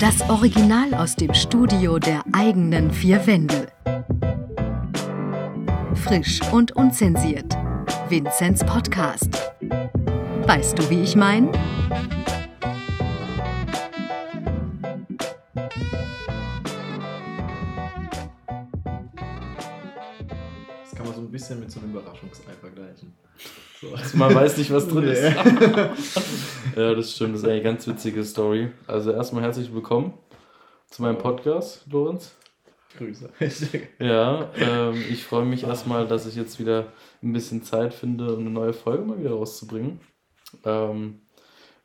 Das Original aus dem Studio der eigenen vier Wände. Frisch und unzensiert. Vinzenz Podcast. Weißt du, wie ich meine? Das kann man so ein bisschen mit so einem Überraschungsei vergleichen. So. Also man weiß nicht, was drin ist. ja, das stimmt. Das ist eine ganz witzige Story. Also erstmal herzlich willkommen zu meinem Podcast, Lorenz. Grüße. Ja, ähm, ich freue mich erstmal, dass ich jetzt wieder ein bisschen Zeit finde, um eine neue Folge mal wieder rauszubringen. Ähm,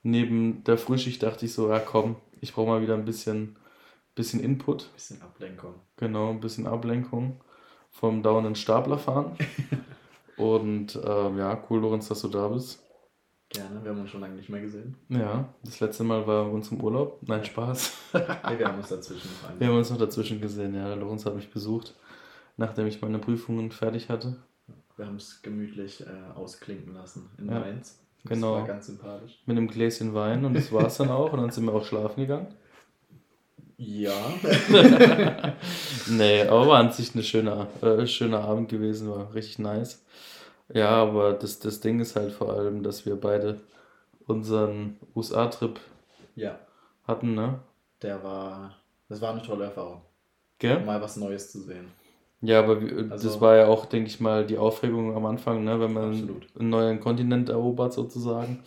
neben der Frühschicht dachte ich so, ja komm, ich brauche mal wieder ein bisschen, bisschen Input. bisschen Ablenkung. Genau, ein bisschen Ablenkung vom dauernden Staplerfahren. Und ähm, ja, cool, Lorenz, dass du da bist. Gerne, wir haben uns schon lange nicht mehr gesehen. Ja, das letzte Mal war bei uns im Urlaub. Nein, Spaß. Nee, wir haben uns dazwischen noch Wir haben uns noch dazwischen gesehen, ja. Der Lorenz hat mich besucht, nachdem ich meine Prüfungen fertig hatte. Wir haben es gemütlich äh, ausklinken lassen in Ja, Mainz. Das genau. war ganz sympathisch. Mit einem Gläschen Wein und das war es dann auch. Und dann sind wir auch schlafen gegangen. Ja. Nee, aber an sich eine schöne, äh, schöner Abend gewesen, war richtig nice. Ja, aber das, das Ding ist halt vor allem, dass wir beide unseren USA-Trip ja, hatten, ne? der war. Das war eine tolle Erfahrung. Gell? Mal was Neues zu sehen. Ja, aber wie- das Also- war ja auch, denke ich mal, die Aufregung am Anfang, ne? wenn man Absolut. einen neuen Kontinent erobert sozusagen.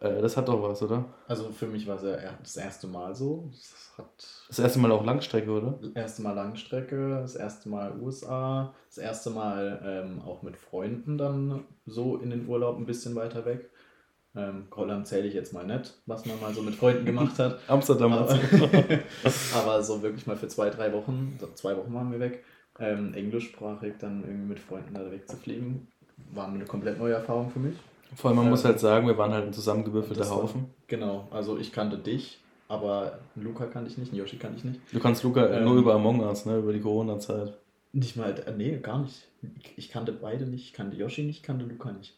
Äh, das hat doch was, oder? Also für mich war es ja das erste Mal so. Es hat Das erste Mal auch Langstrecke, oder? Das erste Mal Langstrecke, das erste Mal USA, das erste Mal ähm, auch mit Freunden dann so in den Urlaub ein bisschen weiter weg. Ähm, Holland zähle ich jetzt mal nicht, was man mal so mit Freunden gemacht hat. Amsterdam. Aber, aber so wirklich mal für zwei, drei Wochen, zwei Wochen waren wir weg, ähm, englischsprachig dann irgendwie mit Freunden da wegzufliegen, war eine komplett neue Erfahrung für mich. Vor allem, man Ja. muss halt sagen, wir waren halt ein zusammengewürfelter Das war- Haufen. Genau, also ich kannte dich, aber Luca kannte ich nicht, Yoshi kannte ich nicht. Du kannst Luca Ähm. nur über Among Us, ne? über die Corona-Zeit. Nicht mal, äh, nee, gar nicht. Ich, kannte beide nicht, ich kannte Yoshi nicht, ich kannte Luca nicht.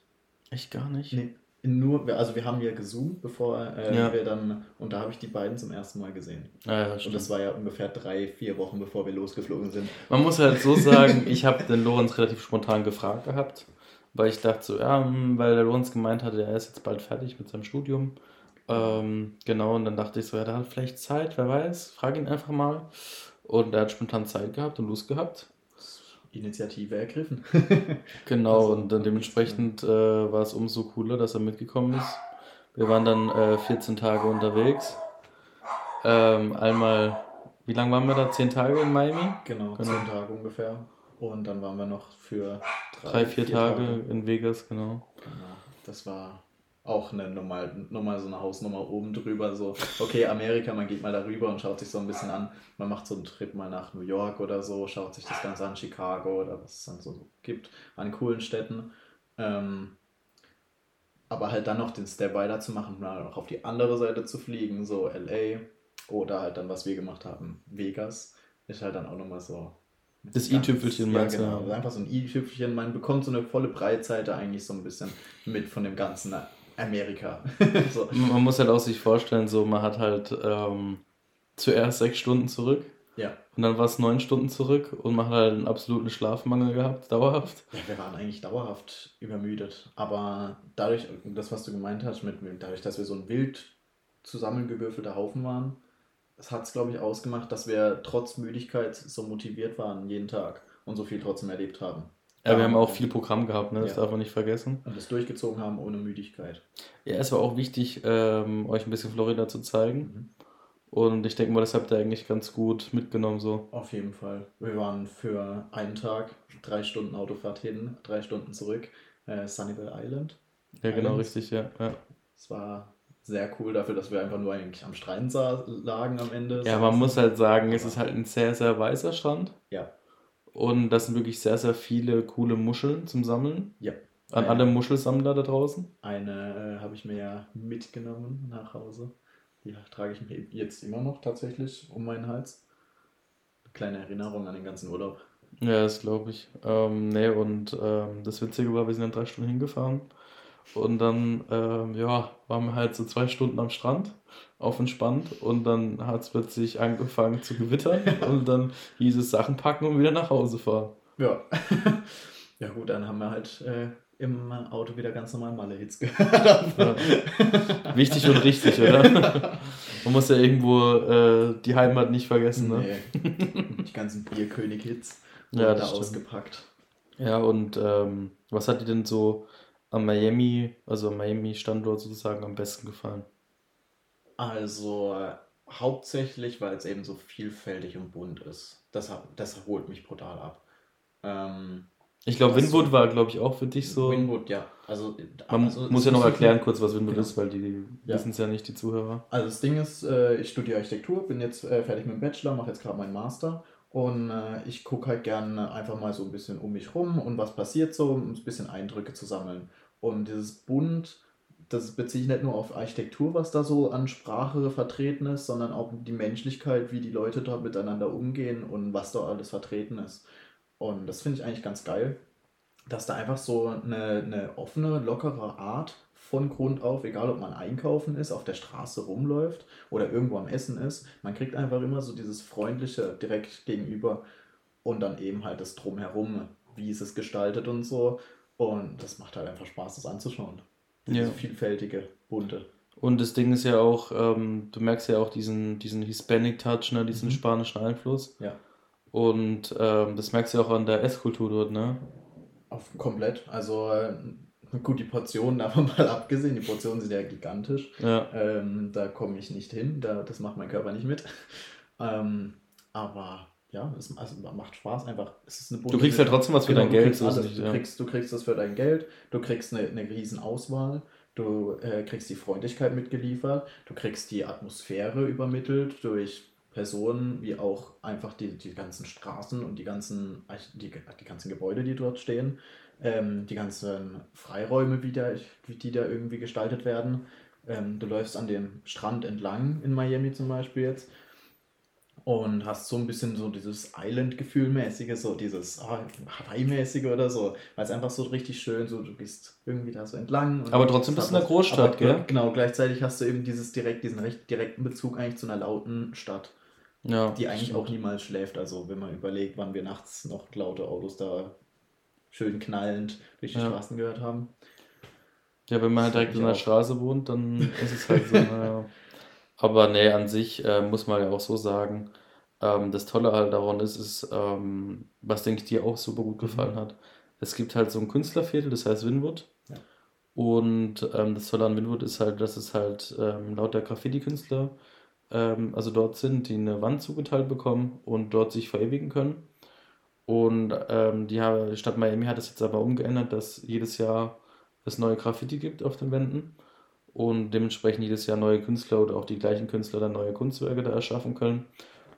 Echt gar nicht? Nee, nur, also wir haben ja gezoomt, bevor äh, Ja. wir dann, und da habe ich die beiden zum ersten Mal gesehen. Ah, ja, Und das war ja ungefähr drei, vier Wochen, bevor wir losgeflogen sind. Man muss halt so sagen, ich habe den Lorenz relativ spontan gefragt gehabt, weil ich dachte so, ja, hm, weil der Lorenz gemeint hatte, er ist jetzt bald fertig mit seinem Studium. Ähm, genau, und dann dachte ich so, ja, der hat vielleicht Zeit, wer weiß, frag ihn einfach mal. Und er hat spontan Zeit gehabt und Lust gehabt. Initiative ergriffen. Genau, Also, und dann dementsprechend äh, war es umso cooler, dass er mitgekommen ist. Wir waren dann äh, 14 Tage unterwegs. Ähm, einmal, wie lange waren wir da? 10 Tage in Miami? Genau, Genau. zehn Tage ungefähr. Und dann waren wir noch für Drei, vier, Tage, in Vegas, genau. Genau. Das war auch eine normal, nochmal so eine Hausnummer oben drüber. So, okay, Amerika, man geht mal darüber und schaut sich so ein bisschen an. Man macht so einen Trip mal nach New York oder so, schaut sich das Ganze an, Chicago oder was es dann so gibt an coolen Städten. Ähm, aber halt dann noch den Step weiter zu machen, mal auch auf die andere Seite zu fliegen, so LA oder halt dann, was wir gemacht haben, Vegas, ist halt dann auch nochmal so. Das i-Tüpfelchen ja, meinst du, genau. ja. Also einfach so ein i-Tüpfelchen. Man bekommt so eine volle Breitseite eigentlich so ein bisschen mit von dem ganzen Amerika. so. Man muss halt auch sich vorstellen, so man hat halt ähm, zuerst sechs Stunden zurück Ja. und dann war es neun Stunden zurück und man hat halt einen absoluten Schlafmangel gehabt, dauerhaft. ja, wir waren eigentlich dauerhaft übermüdet. Aber dadurch, das, was du gemeint hast, mit dadurch, dass wir so ein wild zusammengewürfelter Haufen waren, das hat es, glaube ich, ausgemacht, dass wir trotz Müdigkeit so motiviert waren jeden Tag und so viel trotzdem erlebt haben. Ja, wir haben auch viel Programm gehabt, ne? das Ja. darf man nicht vergessen. Und das durchgezogen haben ohne Müdigkeit. Ja, es war auch wichtig, ähm, euch ein bisschen Florida zu zeigen. Mhm. Und ich denke mal, das habt ihr eigentlich ganz gut mitgenommen so. Auf jeden Fall. Wir waren für einen Tag, drei Stunden Autofahrt hin, drei Stunden zurück, äh, Sunnyvale Island. Ja, genau, Islands. richtig, ja. ja. Es war sehr cool dafür, dass wir einfach nur eigentlich am Strand lagen am Ende. Ja, man muss halt sagen, es ist halt ein sehr, sehr weißer Strand. Ja, Und das sind wirklich sehr, sehr viele coole Muscheln zum Sammeln. ja. An Eine- alle Muschelsammler da draußen. Eine äh, habe ich mir ja mitgenommen nach Hause. Die trage ich mir jetzt immer noch tatsächlich um meinen Hals. Kleine Erinnerung an den ganzen Urlaub. Ja, das glaube ich. Ähm, nee, und ähm, das Witzige war, wir sind dann drei Stunden hingefahren. Und dann, ähm, ja, waren wir halt so zwei Stunden am Strand, auf entspannt. Und dann hat es plötzlich angefangen zu gewittern. und dann hieß es Sachen packen und wieder nach Hause fahren. Ja. ja gut, dann haben wir halt äh, im Auto wieder ganz normal Malle-Hits gehört. Ja. Wichtig und richtig, oder? Man muss ja irgendwo äh, die Heimat nicht vergessen, ne? Nee. Die ganzen Bierkönig-Hits Ja, da stimmt. ausgepackt. Ja, und ähm, was hat dir denn so am Miami, also am Miami-Standort sozusagen am besten gefallen? Also äh, hauptsächlich, weil es eben so vielfältig und bunt ist. Das, das holt mich brutal ab. Ähm, Ich glaube, Winwood so- war, glaube ich, auch für dich so. Winwood, ja. Also, Man also, muss ja noch erklären kurz, was Winwood Genau. ist, weil die Ja. wissen es ja nicht, die Zuhörer. Also das Ding ist, äh, ich studiere Architektur, bin jetzt äh, fertig mit dem Bachelor, mache jetzt gerade meinen Master und äh, ich gucke halt gerne einfach mal so ein bisschen um mich rum und was passiert so, um ein bisschen Eindrücke zu sammeln. Und dieses Bunt, das beziehe ich nicht nur auf Architektur, was da so an Sprache vertreten ist, sondern auch die Menschlichkeit, wie die Leute da miteinander umgehen und was da alles vertreten ist. Und das finde ich eigentlich ganz geil, dass da einfach so eine, eine offene, lockere Art von Grund auf, egal ob man einkaufen ist, auf der Straße rumläuft oder irgendwo am Essen ist, man kriegt einfach immer so dieses freundliche direkt gegenüber und dann eben halt das Drumherum, wie ist es gestaltet und so. Und das macht halt einfach Spaß, das anzuschauen. Diese Ja. vielfältige, bunte. Und das Ding ist ja auch, ähm, du merkst ja auch diesen, diesen Hispanic Touch, ne, diesen Mhm. spanischen Einfluss. Ja. Und ähm, das merkst du ja auch an der Esskultur dort, ne? Auf komplett. Also äh, gut, die Portionen davon mal abgesehen, die Portionen sind ja gigantisch. Ja. Ähm, da komme ich nicht hin, da, das macht mein Körper nicht mit. Ähm, aber ja, es also, macht Spaß einfach. Es ist eine Du kriegst Mischung. trotzdem was für Genau, dein du Geld. kriegst alles. nicht, du, ja. kriegst, du kriegst das für dein Geld, du kriegst eine, eine riesen Auswahl, du äh, kriegst die Freundlichkeit mitgeliefert, du kriegst die Atmosphäre übermittelt durch Personen, wie auch einfach die, die ganzen Straßen und die ganzen, die, die ganzen Gebäude, die dort stehen, ähm, die ganzen Freiräume, wie, da, wie die da irgendwie gestaltet werden. Ähm, du läufst an dem Strand entlang in Miami zum Beispiel jetzt und hast so ein bisschen so dieses Island-Gefühl mäßige, so dieses ah, Hawaii-mäßige oder so, weil es einfach so richtig schön, so du gehst irgendwie da so entlang. Aber trotzdem bist du in einer was- Großstadt, aber, gell? Genau, gleichzeitig hast du eben dieses direkt, diesen recht direkten Bezug eigentlich zu einer lauten Stadt, ja. die eigentlich stimmt. auch niemals schläft. Also wenn man überlegt, wann wir nachts noch laute Autos da schön knallend durch die Ja. Straßen gehört haben. Ja, wenn man halt direkt in der. Straße wohnt, dann ist es halt so, naja. Aber nee, an sich äh, muss man ja auch so sagen, ähm, das Tolle halt daran ist, ist, ähm, was denke ich dir auch super gut gefallen Mhm. hat. Es gibt halt so ein Künstlerviertel, das heißt Winwood. Ja. Und ähm, das Tolle an Winwood ist halt, dass es halt ähm, lauter Graffiti-Künstler ähm, also dort sind, die eine Wand zugeteilt bekommen und dort sich verewigen können. Und ähm, die Stadt Miami hat es jetzt aber umgeändert, dass jedes Jahr es neue Graffiti gibt auf den Wänden und dementsprechend jedes Jahr neue Künstler oder auch die gleichen Künstler dann neue Kunstwerke da erschaffen können.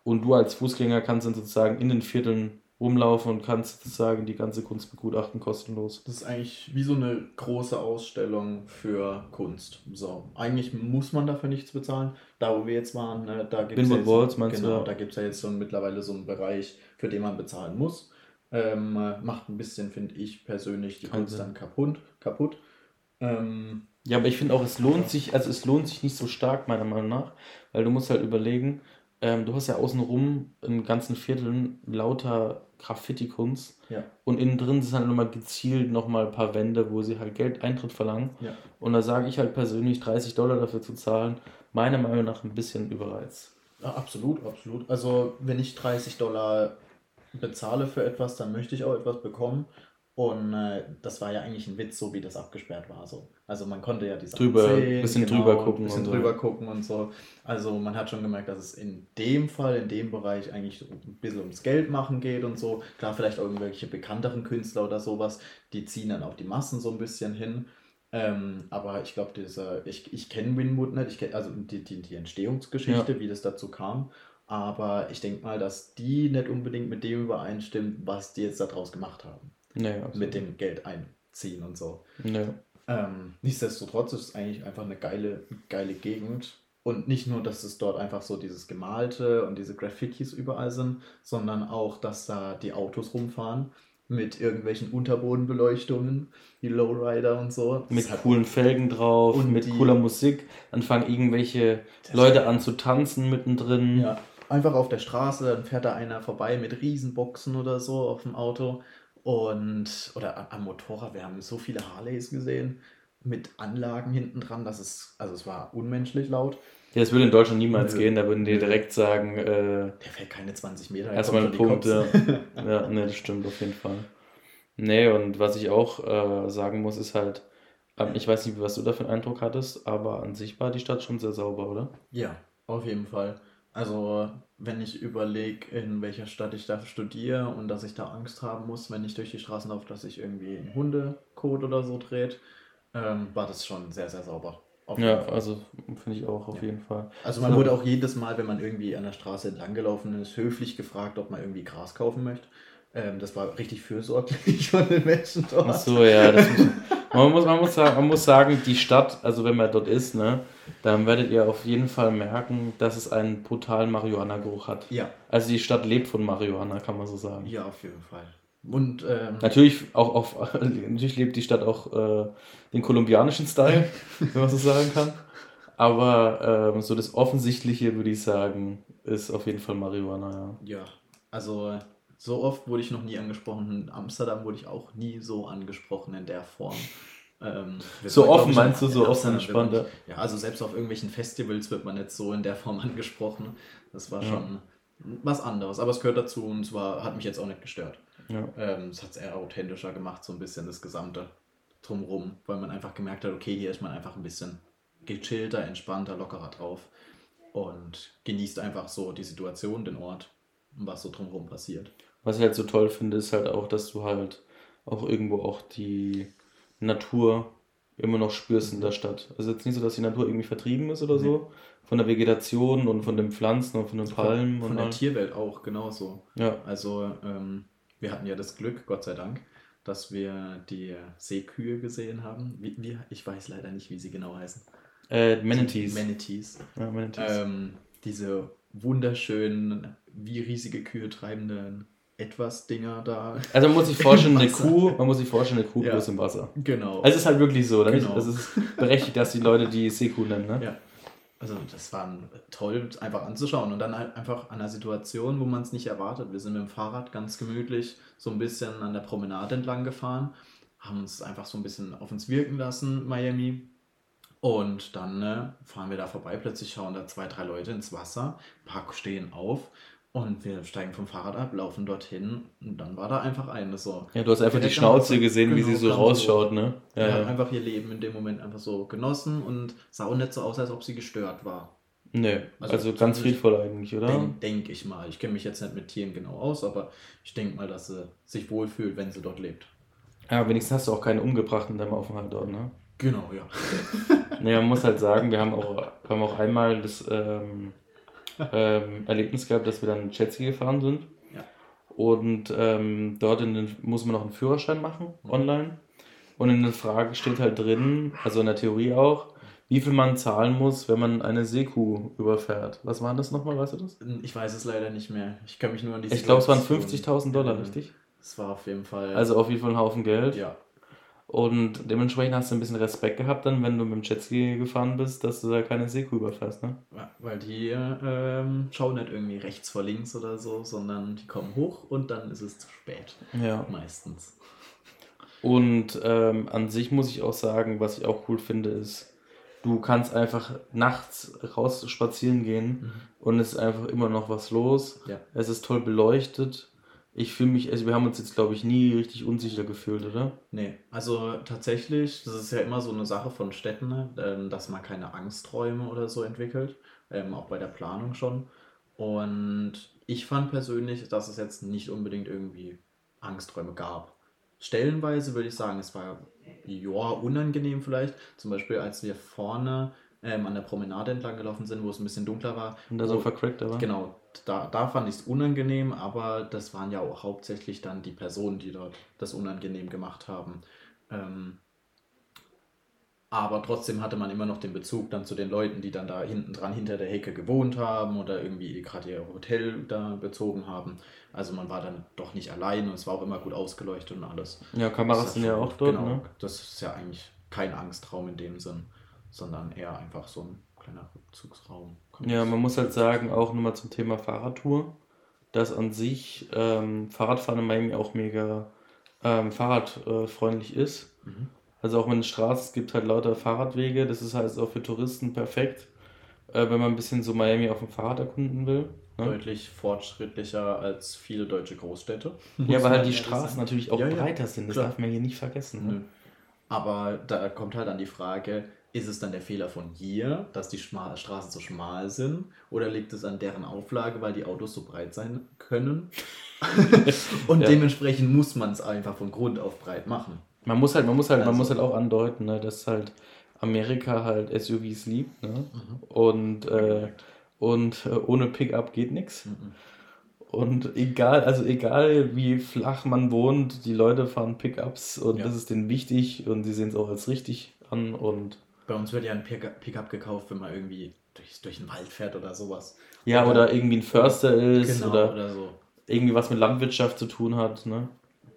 Und du als Fußgänger kannst dann sozusagen in den Vierteln rumlaufen und kannst sozusagen die ganze Kunst begutachten, kostenlos. Das ist eigentlich wie so eine große Ausstellung für Kunst. So, eigentlich muss man dafür nichts bezahlen. Da, wo wir jetzt waren, ne, da gibt es du, genau, ja? da gibt es ja jetzt so mittlerweile so einen Bereich, für den man bezahlen muss. Ähm, äh, macht ein bisschen, finde ich persönlich, die Kunst Sinn. dann kaputt. kaputt. Ähm, Ja, aber ich finde auch, es lohnt sich, also es lohnt sich nicht so stark, meiner Meinung nach, weil du musst halt überlegen, ähm, du hast ja außenrum in ganzen Vierteln lauter Graffiti-Kunst ja, und innen drin sind halt nochmal gezielt nochmal ein paar Wände, wo sie halt Geld Eintritt verlangen. ja. Und da sage ich halt persönlich 30 Dollar dafür zu zahlen, meiner Meinung nach ein bisschen überreizt. Ja, absolut, absolut. Also, wenn ich 30 Dollar bezahle für etwas, dann möchte ich auch etwas bekommen. Und äh, das war ja eigentlich ein Witz, so wie das abgesperrt war. So. Also man konnte ja die Sachen Drüber- sehen, bisschen genau, drüber gucken bisschen und so. drüber gucken und so. Also man hat schon gemerkt, dass es in dem Fall, in dem Bereich eigentlich so ein bisschen ums Geld machen geht und so. Klar, vielleicht auch irgendwelche bekannteren Künstler oder sowas, die ziehen dann auch die Massen so ein bisschen hin. Ähm, aber ich glaube, dieser, ich, ich kenne Winwood nicht, ich kenn, also die, die, die Entstehungsgeschichte, wie das dazu kam. Aber ich denke mal, dass die nicht unbedingt mit dem übereinstimmt, was die jetzt daraus gemacht haben. Nee. Mit dem Geld einziehen und so. Nee. Ähm, nichtsdestotrotz ist es eigentlich einfach eine geile, geile Gegend. Und nicht nur, dass es dort einfach so dieses Gemalte und diese Graffitis überall sind, sondern auch, dass da die Autos rumfahren, mit irgendwelchen Unterbodenbeleuchtungen, die Lowrider und so. Mit Das hat- coolen Felgen drauf, Und mit cooler Musik. Dann fangen irgendwelche Leute an zu tanzen mittendrin. Ja, einfach auf der Straße, dann fährt da einer vorbei mit Riesenboxen oder so auf dem Auto. Und, oder am- Motorrad, wir haben so viele Harleys gesehen mit Anlagen hinten dran, dass es, also es war unmenschlich laut. Ja, das würde in Deutschland niemals Nö. gehen. Da würden die direkt sagen, äh, Der fährt keine 20 Meter. erstmal ein Punkt. Ja. ja, nee, das stimmt auf jeden Fall. Nee, und was ich auch äh, sagen muss, ist halt, ähm, ich weiß nicht, was du da für einen Eindruck hattest, aber an sich war die Stadt schon sehr sauber, oder? Ja, auf jeden Fall. Also, wenn ich überlege, in welcher Stadt ich da studiere und dass ich da Angst haben muss, wenn ich durch die Straßen laufe, dass sich irgendwie ein Hundekot oder so dreht, ähm, war das schon sehr, sehr sauber. Ja, Fall. also finde ich auch auf Ja. jeden Fall. Also man So. wurde auch jedes Mal, wenn man irgendwie an der Straße entlang gelaufen ist, höflich gefragt, ob man irgendwie Gras kaufen möchte. Ähm, das war richtig fürsorglich von den Menschen dort. Ach so, ja, das muss, man, muss, man, muss sagen, man muss sagen, die Stadt, also wenn man dort ist, ne, dann werdet ihr auf jeden Fall merken, dass es einen brutalen Marihuana-Geruch hat. Ja, Also die Stadt lebt von Marihuana, kann man so sagen. ja, auf jeden Fall. Und ähm, Natürlich auch auf, natürlich lebt die Stadt auch äh, den kolumbianischen Style, wenn man so sagen kann. Aber ähm, so das Offensichtliche, würde ich sagen, ist auf jeden Fall Marihuana, ja. ja, also so oft wurde ich noch nie angesprochen. In Amsterdam wurde ich auch nie so angesprochen in der Form. Ähm, So glaub offen ich, meinst du, so offen entspannt, Ja, also selbst auf irgendwelchen Festivals wird man nicht so in der Form angesprochen. Das war Ja. schon was anderes. Aber es gehört dazu und es war, hat mich jetzt auch nicht gestört. ja. Ähm, es hat es eher authentischer gemacht, so ein bisschen das Gesamte drumrum, weil man einfach gemerkt hat, okay, hier ist man einfach ein bisschen gechillter, entspannter, lockerer drauf und genießt einfach so die Situation, den Ort und was so drumrum passiert. Was ich halt so toll finde, ist halt auch, dass du halt auch irgendwo auch die Natur immer noch spürst in der Stadt. Also jetzt nicht so, dass die Natur irgendwie vertrieben ist oder so, von der Vegetation und von den Pflanzen und von den Palmen von und der allem. Tierwelt auch genauso. Ja, Also ähm, wir hatten ja das Glück, Gott sei Dank, dass wir die Seekühe gesehen haben. Wie, wie, ich weiß leider nicht, wie sie genau heißen. äh, Manatees. Manatees. ja, Manatees. Ähm, diese wunderschönen, wie riesige Kühe treibenden Etwas-Dinger da. Also man muss sich vorstellen, eine. Kuh, man muss sich vorstellen, eine Kuh Ja. bloß im Wasser. Genau. Also es ist halt wirklich so, oder nicht? Genau. Es ist berechtigt, dass die Leute die Seekuh nennen, ne? ja. Also das war toll, einfach anzuschauen. Und dann halt einfach an einer Situation, wo man es nicht erwartet. Wir sind mit dem Fahrrad ganz gemütlich so ein bisschen an der Promenade entlang gefahren, haben uns einfach so ein bisschen auf uns wirken lassen, Miami. Und dann äh, fahren wir da vorbei, plötzlich schauen da zwei, drei Leute ins Wasser, ein paar stehen auf und wir steigen vom Fahrrad ab, laufen dorthin und dann war da einfach eine so. Ja, du hast einfach die Schnauze gesehen, wie sie so rausschaut, ne? Die hat Ja, ja. einfach ihr Leben in dem Moment einfach so genossen und sah auch nicht so aus, als ob sie gestört war. Nö, Also, also ganz friedvoll eigentlich, oder? Denke denk ich mal. Ich kenne mich jetzt nicht mit Tieren genau aus, aber ich denke mal, dass sie sich wohlfühlt, wenn sie dort lebt. Ja, wenigstens hast du auch keine umgebracht in deinem Aufenthalt dort, ne? Genau, ja. Naja, man muss halt sagen, wir haben auch, wir haben auch einmal das ähm, ähm, Erlebnis gehabt, dass wir dann Jetski gefahren sind. Ja. Und ähm, dort den, muss man noch einen Führerschein machen, Mhm. online. Und in der Frage steht halt drin, also in der Theorie auch, wie viel man zahlen muss, wenn man eine Seekuh überfährt. Was war das nochmal, weißt du das? Ich weiß es leider nicht mehr. Ich kann mich nur an die Ich glaube, es waren Situation 50.000 Dollar, richtig? Es war auf jeden Fall. Also auf jeden Fall ein Haufen Geld. ja. Und dementsprechend hast du ein bisschen Respekt gehabt, dann, wenn du mit dem Jetski gefahren bist, dass du da keine Seekuh überfährst, ne? Weil die ähm, schauen nicht irgendwie rechts vor links oder so, sondern die kommen hoch und dann ist es zu spät. Ja. Meistens. Und ähm, an sich muss ich auch sagen, was ich auch cool finde, ist, du kannst einfach nachts raus spazieren gehen und es ist einfach immer noch was los. Ja. Es ist toll beleuchtet. Ich fühle mich, also wir haben uns jetzt, glaube ich, nie richtig unsicher gefühlt, oder? Nee, also tatsächlich, das ist ja immer so eine Sache von Städten, ne, ähm, dass man keine Angstträume oder so entwickelt, ähm, auch bei der Planung schon. Und ich fand persönlich, dass es jetzt nicht unbedingt irgendwie Angstträume gab. Stellenweise würde ich sagen, es war ja unangenehm vielleicht. Zum Beispiel, als wir vorne ähm, an der Promenade entlang gelaufen sind, wo es ein bisschen dunkler war. Und da so wo- vercrackt, aber. Genau, da, da fand ich es unangenehm, aber das waren ja auch hauptsächlich dann die Personen, die dort das unangenehm gemacht haben. Ähm, Aber trotzdem hatte man immer noch den Bezug dann zu den Leuten, die dann da hinten dran hinter der Hecke gewohnt haben oder irgendwie gerade ihr Hotel da bezogen haben. Also man war dann doch nicht allein und es war auch immer gut ausgeleuchtet und alles. Ja, Kameras sind ja auch dort, Genau, ne? das ist ja eigentlich kein Angstraum in dem Sinn, sondern eher einfach so ein kleiner Rückzugsraum. Ja, man muss halt sagen, auch nochmal zum Thema Fahrradtour, dass an sich ähm, Fahrradfahren in Miami auch mega ähm, fahrradfreundlich ist. Mhm. Also auch wenn es Straßen es gibt halt lauter Fahrradwege, das ist halt auch für Touristen perfekt, äh, wenn man ein bisschen so Miami auf dem Fahrrad erkunden will. Ne? Deutlich fortschrittlicher als viele deutsche Großstädte. Ja, weil halt die Straßen natürlich auch Ja, ja, breiter sind, das klar. darf man hier nicht vergessen. Ne? Aber da kommt halt dann die Frage, ist es dann der Fehler von hier, dass die Schma Straßen so schmal sind? Oder liegt es an deren Auflage, weil die Autos so breit sein können? Und Ja. dementsprechend muss man es einfach von Grund auf breit machen. Man muss halt, man muss halt, man Also- muss halt auch andeuten, ne, dass halt Amerika halt SUVs liebt, ne? Mhm. Und, äh, und äh, ohne Pickup geht nichts. Mhm. Und egal, also egal wie flach man wohnt, die Leute fahren Pickups und Ja. das ist denen wichtig und sie sehen es auch als richtig an und Bei uns wird ja ein Pick- Pickup gekauft, wenn man irgendwie durch, durch den Wald fährt oder sowas. ja, oder irgendwie ein Förster ist Genau, oder, oder so. irgendwie was mit Landwirtschaft zu tun hat, ne?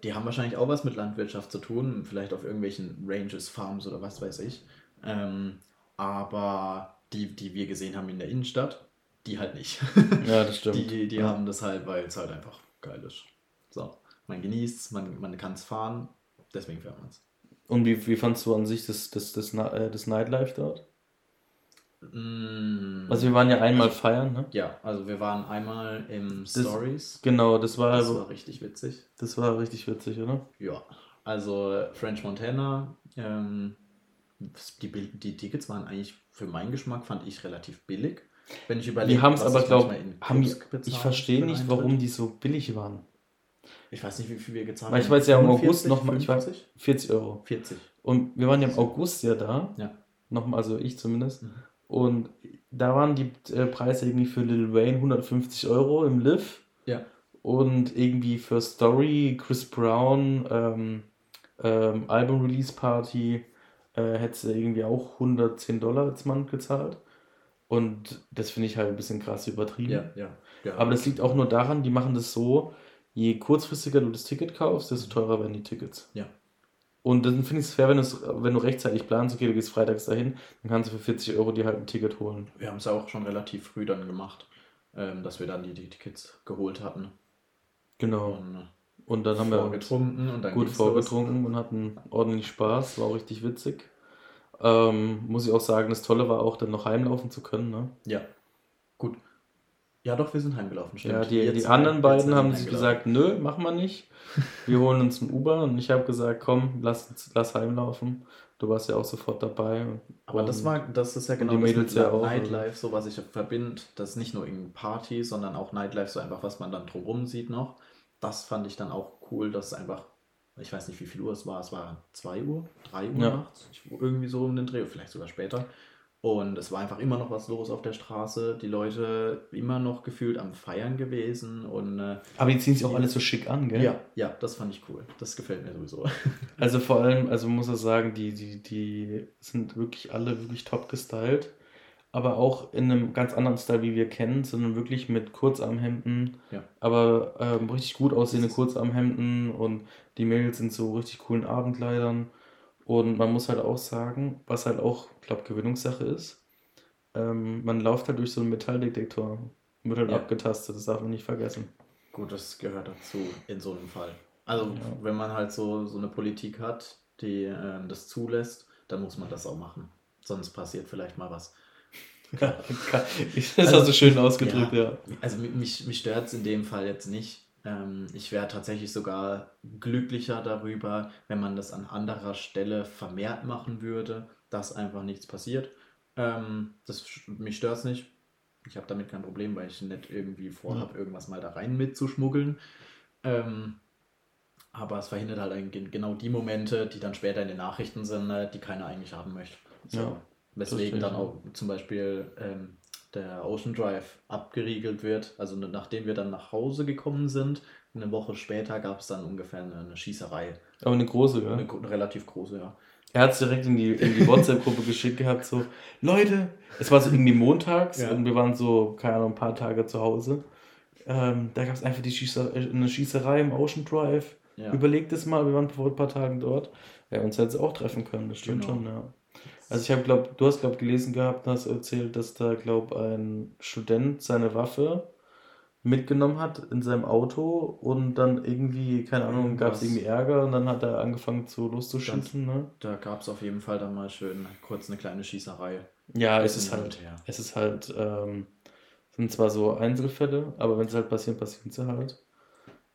Die haben wahrscheinlich auch was mit Landwirtschaft zu tun, vielleicht auf irgendwelchen Ranges, Farms oder was weiß ich. Ähm, aber die, die wir gesehen haben in der Innenstadt, die halt nicht. Ja, das stimmt. Die, die ja. haben das halt, weil es halt einfach geil ist. So, man genießt es, man, man kann es fahren, deswegen fährt man es. Und wie, wie fandst du an sich das, das, das, äh, das Nightlife dort? Mm, Also wir waren ja einmal feiern, ne? ja, also wir waren einmal im Stories. Genau, das war, Das war richtig witzig. das war richtig witzig, oder? Ja, also French Montana, ähm, die, die Tickets waren eigentlich für meinen Geschmack, fand ich relativ billig. Wenn ich überlege, Die haben es aber, ich glaube ich für verstehe nicht, warum die so billig waren. Ich weiß nicht, wie viel wir gezahlt Weil ich haben. weiß ja im 45, August nochmal, ich 50? 40 Euro. 40. Und wir waren ja im August ja da, Ja. nochmal, also ich zumindest. Mhm. Und da waren die äh, Preise irgendwie für Lil Wayne 150 Euro im Liv. Ja. Und irgendwie für Story, Chris Brown, ähm, ähm, Album-Release-Party äh, hätte sie irgendwie auch 110 Dollar als Mann gezahlt. Und das finde ich halt ein bisschen krass übertrieben. Ja, ja. ja. Aber das liegt auch nur daran, die machen das so, je kurzfristiger du das Ticket kaufst, desto teurer werden die Tickets. Ja. Und dann finde ich es fair, wenn, wenn du rechtzeitig planst, okay, du gehst freitags dahin, dann kannst du für 40 Euro dir halt ein Ticket holen. Wir haben es auch schon relativ früh dann gemacht, ähm, dass wir dann die, die Tickets geholt hatten. Genau. Und äh, Und dann haben wir vorgetrunken und dann gut ging's los. vorgetrunken und hatten ordentlich Spaß, war auch richtig witzig. Ähm, muss ich auch sagen, das Tolle war auch, dann noch heimlaufen zu können. Ne? Ja, gut. Ja, doch, wir sind heimgelaufen, stimmt. Ja, die, die anderen beiden haben sich gesagt, nö, machen wir nicht. Wir holen uns ein Uber und ich habe gesagt, komm, lass, lass heimlaufen. Du warst ja auch sofort dabei. Aber das Und- war, das ist ja genau das mit ja auch, Nightlife, so was ich verbinde, das ist nicht nur irgendwie Party, sondern auch Nightlife, so einfach, was man dann drumherum sieht noch. Das fand ich dann auch cool, dass es einfach, ich weiß nicht, wie viel Uhr es war, es war 2 Uhr, 3 Uhr Ja. nachts, irgendwie so um den Dreh, vielleicht sogar später. Und es war einfach immer noch was los auf der Straße, die Leute immer noch gefühlt am Feiern gewesen und äh, Aber die ziehen sich auch alle so schick an, gell? ja, ja, das fand ich cool. Das gefällt mir sowieso. Also vor allem, also muss ich sagen, die, die, die sind wirklich alle wirklich top gestylt. Aber auch in einem ganz anderen Style, wie wir kennen, sondern wirklich mit Kurzarmhemden. Ja. Aber ähm, richtig gut aussehende Kurzarmhemden und die Mädels sind so richtig coolen Abendkleidern. Und man muss halt auch sagen, was halt auch, ich glaube, Gewinnungssache ist, ähm, man läuft halt durch so einen Metalldetektor wird halt Ja. abgetastet, das darf man nicht vergessen. Gut, das gehört dazu in so einem Fall. Also, Ja. wenn man halt so, so eine Politik hat, die ähm, das zulässt, dann muss man das auch machen. Sonst passiert vielleicht mal was. das Also, hast du schön ausgedrückt, ja. Also, mi- mich, mich stört es in dem Fall jetzt nicht. Ähm, ich wäre tatsächlich sogar glücklicher darüber, wenn man das an anderer Stelle vermehrt machen würde, dass einfach nichts passiert. Ähm, das, mich stört es nicht. Ich habe damit kein Problem, weil ich nicht irgendwie vorhabe, irgendwas mal da rein mitzuschmuggeln. Ähm, aber es verhindert halt genau die Momente, die dann später in den Nachrichten sind, äh, die keiner eigentlich haben möchte. So. Ja, Weswegen dann auch zum Beispiel ähm, der Ocean Drive abgeriegelt wird. Also nachdem wir dann nach Hause gekommen sind, eine Woche später gab es dann ungefähr eine, eine Schießerei. Aber eine große, Eine, gell? gro- eine relativ große, ja. Er hat es direkt in die, in die WhatsApp-Gruppe geschickt gehabt, so, Leute, es war so irgendwie montags Ja. und wir waren so, keine Ahnung, ein paar Tage zu Hause. Ähm, da gab es einfach die Schießer, eine Schießerei im Ocean Drive. Ja. Überlegt es mal, wir waren vor ein paar Tagen dort. Ja, uns hätte es auch treffen können, das stimmt Genau. schon, ja. Also ich habe, glaube du hast, glaube gelesen gehabt, hast erzählt, dass da, glaube ein Student seine Waffe mitgenommen hat in seinem Auto und dann irgendwie, keine Ahnung, gab es irgendwie Ärger und dann hat er angefangen zu loszuschießen, ne? Da gab es auf jeden Fall dann mal schön kurz eine kleine Schießerei. Ja, es ist halt, und her. es ist halt, sind zwar so Einzelfälle, aber wenn sie halt passieren, passieren sie halt.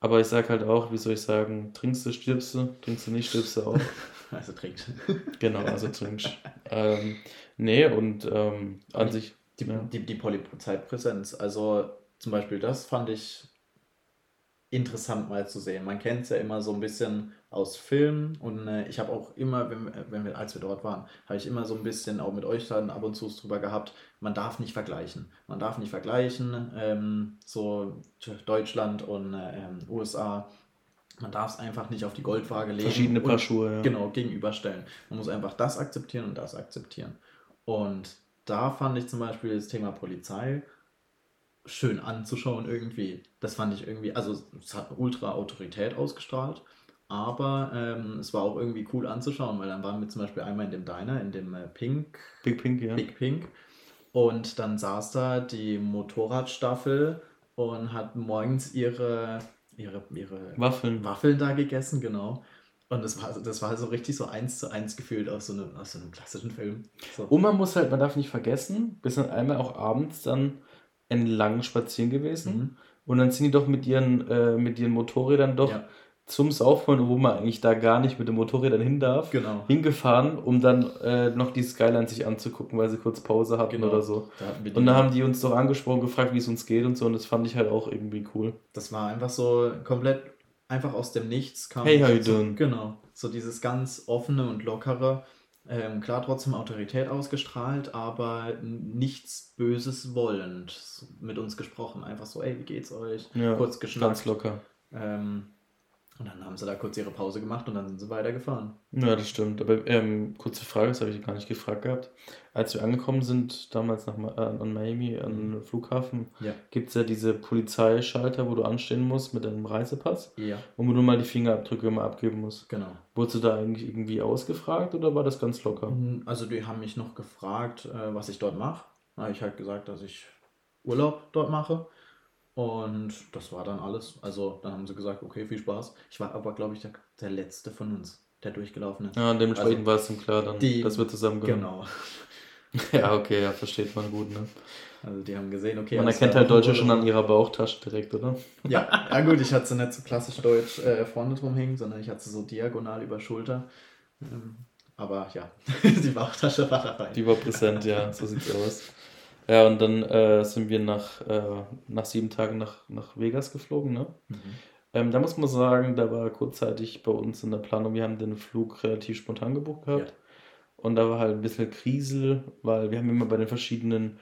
Aber ich sag halt auch, wie soll ich sagen, trinkst du, stirbst du, trinkst du nicht, stirbst du auch. Also trinkt. Genau, also trinkst. ähm, nee, und ähm, an Die- sich, Die, Ja. die, die Polizeipräsenz. Also zum Beispiel das fand ich interessant mal zu sehen. Man kennt es ja immer so ein bisschen aus Filmen und äh, ich habe auch immer, wenn, wir- wenn wir, als wir dort waren, habe ich immer so ein bisschen auch mit euch dann ab und zu drüber gehabt, man darf nicht vergleichen. Man darf nicht vergleichen, ähm, so Deutschland und äh, ähm, USA. Man darf es einfach nicht auf die Goldwaage legen. verschiedene Paar Schuhe, ja. genau, gegenüberstellen. Man muss einfach das akzeptieren und das akzeptieren. Und da fand ich zum Beispiel das Thema Polizei schön anzuschauen irgendwie. Das fand ich irgendwie, also es hat ultra Autorität ausgestrahlt, aber ähm, es war auch irgendwie cool anzuschauen, weil dann waren wir zum Beispiel einmal in dem Diner, in dem äh, Pink, Big Pink, ja. Big Pink und dann saß da die Motorradstaffel und hat morgens ihre, ihre, ihre Waffeln. Waffeln da gegessen, genau. Und das war, das war so richtig so eins zu eins gefühlt aus so einem, aus so einem klassischen Film. So. Und man muss halt, man darf nicht vergessen, wir sind einmal auch abends dann entlang spazieren gewesen. Mhm. Und dann sind die doch mit ihren, äh, mit ihren Motorrädern doch Ja. zum Saufpoint, wo man eigentlich da gar nicht mit den Motorrädern hin darf, Genau. hingefahren, um dann äh, noch die Skyline sich anzugucken, weil sie kurz Pause hatten Genau. oder so. Da hatten Und die- da haben die uns doch angesprochen, gefragt, wie es uns geht und so. Und das fand ich halt auch irgendwie cool. Das war einfach so komplett einfach aus dem Nichts kam. Hey, how you so, doing? Genau. So dieses ganz offene und lockere. Ähm, klar, trotzdem Autorität ausgestrahlt, aber nichts Böses wollend mit uns gesprochen. Einfach so, ey, wie geht's euch? Ja, Kurz Ganz geschnackt. locker. Ähm, und dann haben sie da kurz ihre Pause gemacht und dann sind sie weitergefahren. Ja, das stimmt. Aber ähm, kurze Frage, das habe ich gar nicht gefragt gehabt. Als wir angekommen sind, damals nach, äh, an Miami, an Flughafen, Ja. gibt es ja diese Polizeischalter, wo du anstehen musst mit deinem Reisepass Ja, und wo du mal die Fingerabdrücke mal abgeben musst. genau. Wurdest du da eigentlich irgendwie ausgefragt oder war das ganz locker? Mhm, Also die haben mich noch gefragt, äh, was ich dort mache. Da habe ich halt gesagt, dass ich Urlaub dort mache. Und das war dann alles. Also dann haben sie gesagt, okay, viel Spaß. Ich war aber, glaube ich, der, der Letzte von uns, der durchgelaufen ist. Ja, dementsprechend Also, war es dann klar, dann, die- dass wir zusammengehören. Genau. Ja, okay, ja, versteht man gut, ne? Also die haben gesehen, okay. Man erkennt halt Deutsche schon an ihrer Bauchtasche direkt, oder? Ja, ja gut, ich hatte sie nicht so klassisch deutsch äh, vorne drum hängen, sondern ich hatte sie so diagonal über Schulter. Ähm, aber ja, die Bauchtasche war dabei. Die war präsent, ja, so sieht's aus. Ja, und dann äh, sind wir nach, äh, nach sieben Tagen nach, nach Vegas geflogen, ne? Mhm. Ähm, da muss man sagen, da war kurzzeitig bei uns in der Planung, wir haben den Flug relativ spontan gebucht gehabt. Ja. Und da war halt ein bisschen Krisel, weil wir haben immer bei den verschiedenen,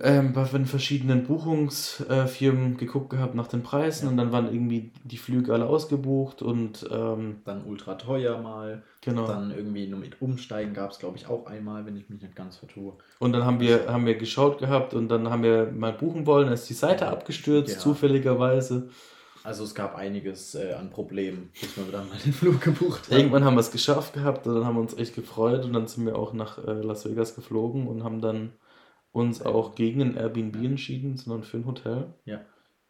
ähm, bei den verschiedenen Buchungsfirmen geguckt gehabt nach den Preisen Ja. und dann waren irgendwie die Flüge alle ausgebucht und ähm, Dann ultra teuer mal. genau. Dann irgendwie nur mit Umsteigen gab es, glaube ich, auch einmal, wenn ich mich nicht ganz vertue. Und dann haben wir, haben wir geschaut gehabt und dann haben wir mal buchen wollen, ist die Seite abgestürzt, Ja. zufälligerweise. Also es gab einiges äh, an Problemen, bis wir dann mal den Flug gebucht haben. Irgendwann haben wir es geschafft gehabt und dann haben wir uns echt gefreut und dann sind wir auch nach äh, Las Vegas geflogen und haben dann uns auch gegen ein Airbnb entschieden, sondern für ein Hotel. Ja.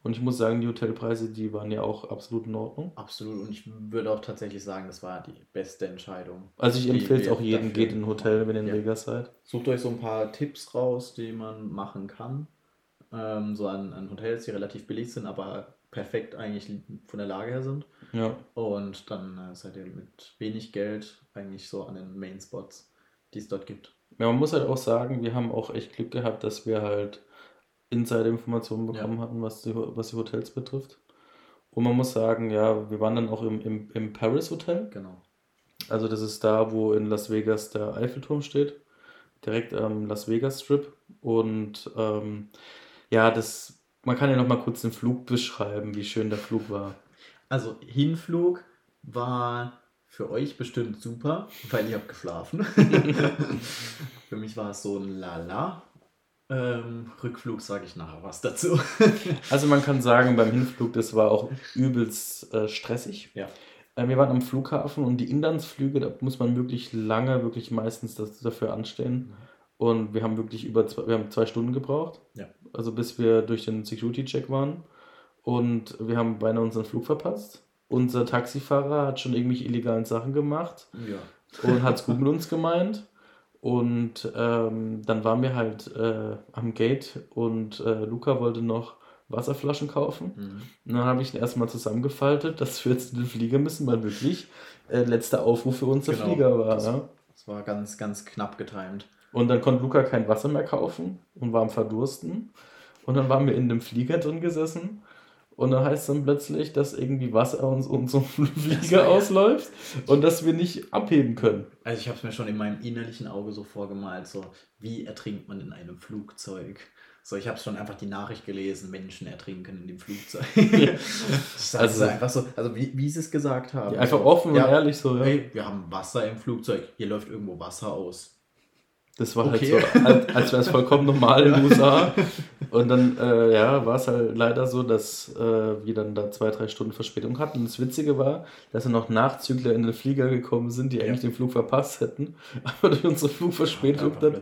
Und ich muss sagen, die Hotelpreise, die waren ja auch absolut in Ordnung. Absolut. Und ich würde auch tatsächlich sagen, das war die beste Entscheidung. Also ich empfehle es auch jedem, geht in ein Hotel, wenn ihr in Ja. Vegas seid. Sucht euch so ein paar Tipps raus, die man machen kann. Ähm, so an, an Hotels, die relativ billig sind, aber perfekt eigentlich von der Lage her sind. Ja. Und dann äh, seid ihr mit wenig Geld eigentlich so an den Main Spots, die es dort gibt. Ja, man muss halt auch sagen, wir haben auch echt Glück gehabt, dass wir halt Insider-Informationen bekommen hatten, was die, was die Hotels betrifft. Und man muss sagen, ja, wir waren dann auch im, im, im Paris Hotel. Genau. Also das ist da, wo in Las Vegas der Eiffelturm steht. Direkt am Las Vegas Strip. Und ähm, ja, das, man kann ja noch mal kurz den Flug beschreiben, wie schön der Flug war. Also Hinflug war für euch bestimmt super, weil ihr habt geschlafen. für mich war es so ein Lala. Ähm, Rückflug sage ich nachher was dazu. Also man kann sagen, beim Hinflug, das war auch übelst äh, stressig. Ja. Äh, wir waren am Flughafen und die Inlandsflüge, da muss man wirklich lange, wirklich meistens das, dafür anstehen. Und wir haben wirklich über zwei, wir haben zwei Stunden gebraucht. Ja. Also bis wir durch den Security-Check waren. Und wir haben beinahe unseren Flug verpasst. Unser Taxifahrer hat schon irgendwelche illegalen Sachen gemacht Ja. und hat es gut mit uns gemeint. Und ähm, dann waren wir halt äh, am Gate und äh, Luca wollte noch Wasserflaschen kaufen. Mhm. Und dann habe ich ihn erstmal zusammengefaltet, dass wir jetzt in den Flieger müssen, weil wirklich äh, letzter Aufruf für uns der Genau, Flieger war. das- Ja? Das war ganz, ganz knapp getimed. Und dann konnte Luca kein Wasser mehr kaufen und war am Verdursten. Und dann waren wir in dem Flieger drin gesessen. Und dann heißt es dann plötzlich, dass irgendwie Wasser uns unserem Flieger ja- ausläuft und dass wir nicht abheben können. Also ich habe es mir schon in meinem innerlichen Auge so vorgemalt, so wie ertrinkt man in einem Flugzeug? So, ich habe schon einfach die Nachricht gelesen, Menschen ertrinken in dem Flugzeug. das Also- also einfach so, also wie, wie sie es gesagt haben. Ja, einfach offen ja, und ehrlich so. Ja. Hey, wir haben Wasser im Flugzeug. Hier läuft irgendwo Wasser aus. Das war Okay. halt so, als, als wäre es vollkommen normal in den USA. Und dann, äh, ja, war es halt leider so, dass äh, wir dann da zwei, drei Stunden Verspätung hatten. Und das Witzige war, dass dann noch Nachzügler in den Flieger gekommen sind, die Ja. eigentlich den Flug verpasst hätten. Aber durch unsere Flugverspätung Einfach dann,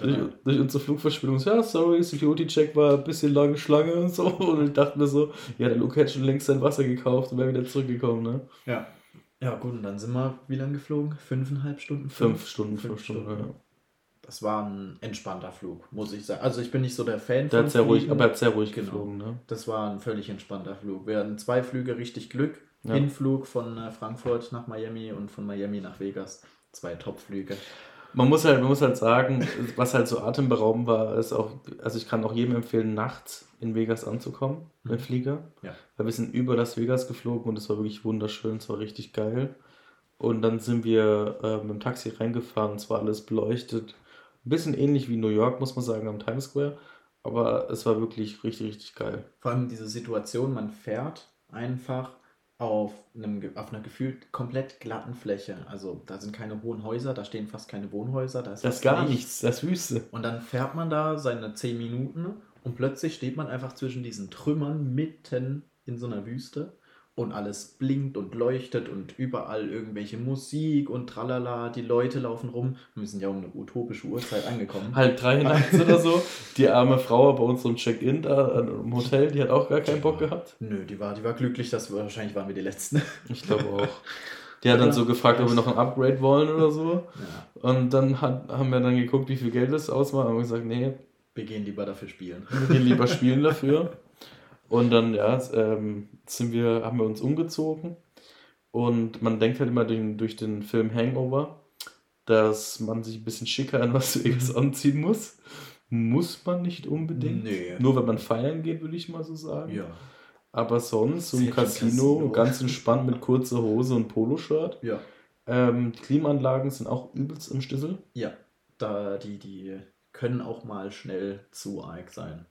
durch, durch unsere Flugverspätung, ja, sorry, Security-Check war ein bisschen lange Schlange und so. Und ich dachte mir so, ja, der Luke hätte schon längst sein Wasser gekauft und wäre wieder zurückgekommen, ne? Ja. Ja, gut, und dann sind wir wie lange geflogen? Fünfeinhalb Stunden? Fünf Stunden, Fünf fünf Stunden, Stunden. ja. Das war ein entspannter Flug, muss ich sagen. Also ich bin nicht so der Fan Der hat sehr ruhig, aber er hat sehr ruhig Genau. geflogen, ne? Das war ein völlig entspannter Flug. Wir hatten zwei Flüge richtig Glück. Ja. Hinflug von äh, Frankfurt nach Miami und von Miami nach Vegas. Zwei Top-Flüge. Man muss halt, man muss halt sagen, was halt so atemberaubend war, ist auch, also ich kann auch jedem empfehlen, nachts in Vegas anzukommen, mit dem Flieger. Ja. Weil wir sind über Las Vegas geflogen und es war wirklich wunderschön, es war richtig geil. Und dann sind wir äh, mit dem Taxi reingefahren, es war alles beleuchtet. Ein bisschen ähnlich wie New York, muss man sagen, am Times Square. Aber es war wirklich richtig, richtig geil. Vor allem diese Situation, man fährt einfach auf, einem, auf einer gefühlt komplett glatten Fläche. Also da sind keine hohen Häuser, da stehen fast keine Wohnhäuser. Da ist Das gar nichts, das ist Wüste. Und dann fährt man da seine 10 Minuten und plötzlich steht man einfach zwischen diesen Trümmern mitten in so einer Wüste und alles blinkt und leuchtet und überall irgendwelche Musik und tralala, die Leute laufen rum. Wir sind ja um eine utopische Uhrzeit angekommen. Halb drei nachts oder so. Die arme Frau bei unserem Check-in da äh, im Hotel, die hat auch gar keinen Bock gehabt. Nö, die war, die war glücklich, dass wir, wahrscheinlich waren wir die Letzten. Ich glaube auch. Die hat dann so gefragt, ob wir noch ein Upgrade wollen oder so. Ja, Und dann hat, haben wir dann geguckt, wie viel Geld das ausmacht. Haben wir gesagt, nee, wir gehen lieber dafür spielen. wir gehen lieber spielen dafür. Und dann, ja, ähm, sind wir, haben wir uns umgezogen. Und man denkt halt immer durch, den- durch den Film Hangover, dass man sich ein bisschen schicker an was Vegas anziehen muss. Muss man nicht unbedingt. Nee. Nur wenn man feiern geht, würde ich mal so sagen. Ja. Aber sonst, so im Casino, Casino. ganz entspannt mit kurzer Hose und Poloshirt. Ja. Ähm, die Klimaanlagen sind auch übelst im Stissel. Ja. Da, die, die können auch mal schnell zu arg sein.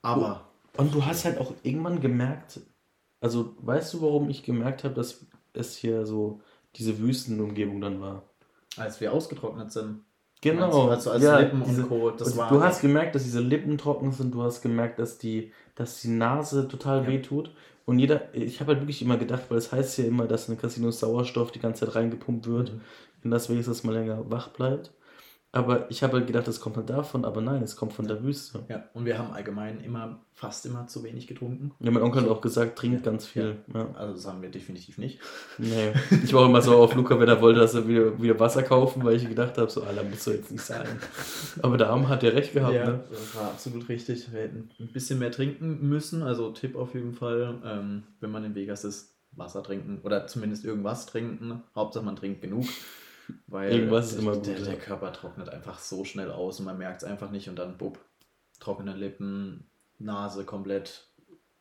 Aber. Und du hast halt auch irgendwann gemerkt, also weißt du, warum ich gemerkt habe, dass es hier so diese Wüstenumgebung dann war? Als wir ausgetrocknet sind. Genau. Meinst du, als ja, Lippen diese, und Co. Das und war du hast gemerkt, dass diese Lippen trocken sind, du hast gemerkt, dass die, dass die Nase total Ja. weh tut. Und jeder, ich habe halt wirklich immer gedacht, weil es heißt ja immer, dass in Casinos Sauerstoff die ganze Zeit reingepumpt wird, Mhm. Vegas, dass man länger wach bleibt. Aber ich habe halt gedacht, das kommt halt davon, aber nein, es kommt von der Wüste. Ja, und wir haben allgemein immer, fast immer zu wenig getrunken. Ja, mein Onkel hat auch gesagt, trinkt ganz viel. Ja. Also das haben wir definitiv nicht. Nee. Ich war auch immer so auf Luca, wenn er wollte, dass er wieder, wieder Wasser kaufen, weil ich gedacht habe, so, Alter, muss so jetzt nicht sein. Aber der Arm hat ja recht gehabt, ja, ne? das war absolut richtig. Wir hätten ein bisschen mehr trinken müssen. Also Tipp auf jeden Fall, ähm, wenn man in Vegas ist, Wasser trinken oder zumindest irgendwas trinken. Hauptsache man trinkt genug. Weil Irgendwas ist immer der, gut, der ja. Körper trocknet einfach so schnell aus und man merkt es einfach nicht und dann bub, trockene Lippen, Nase komplett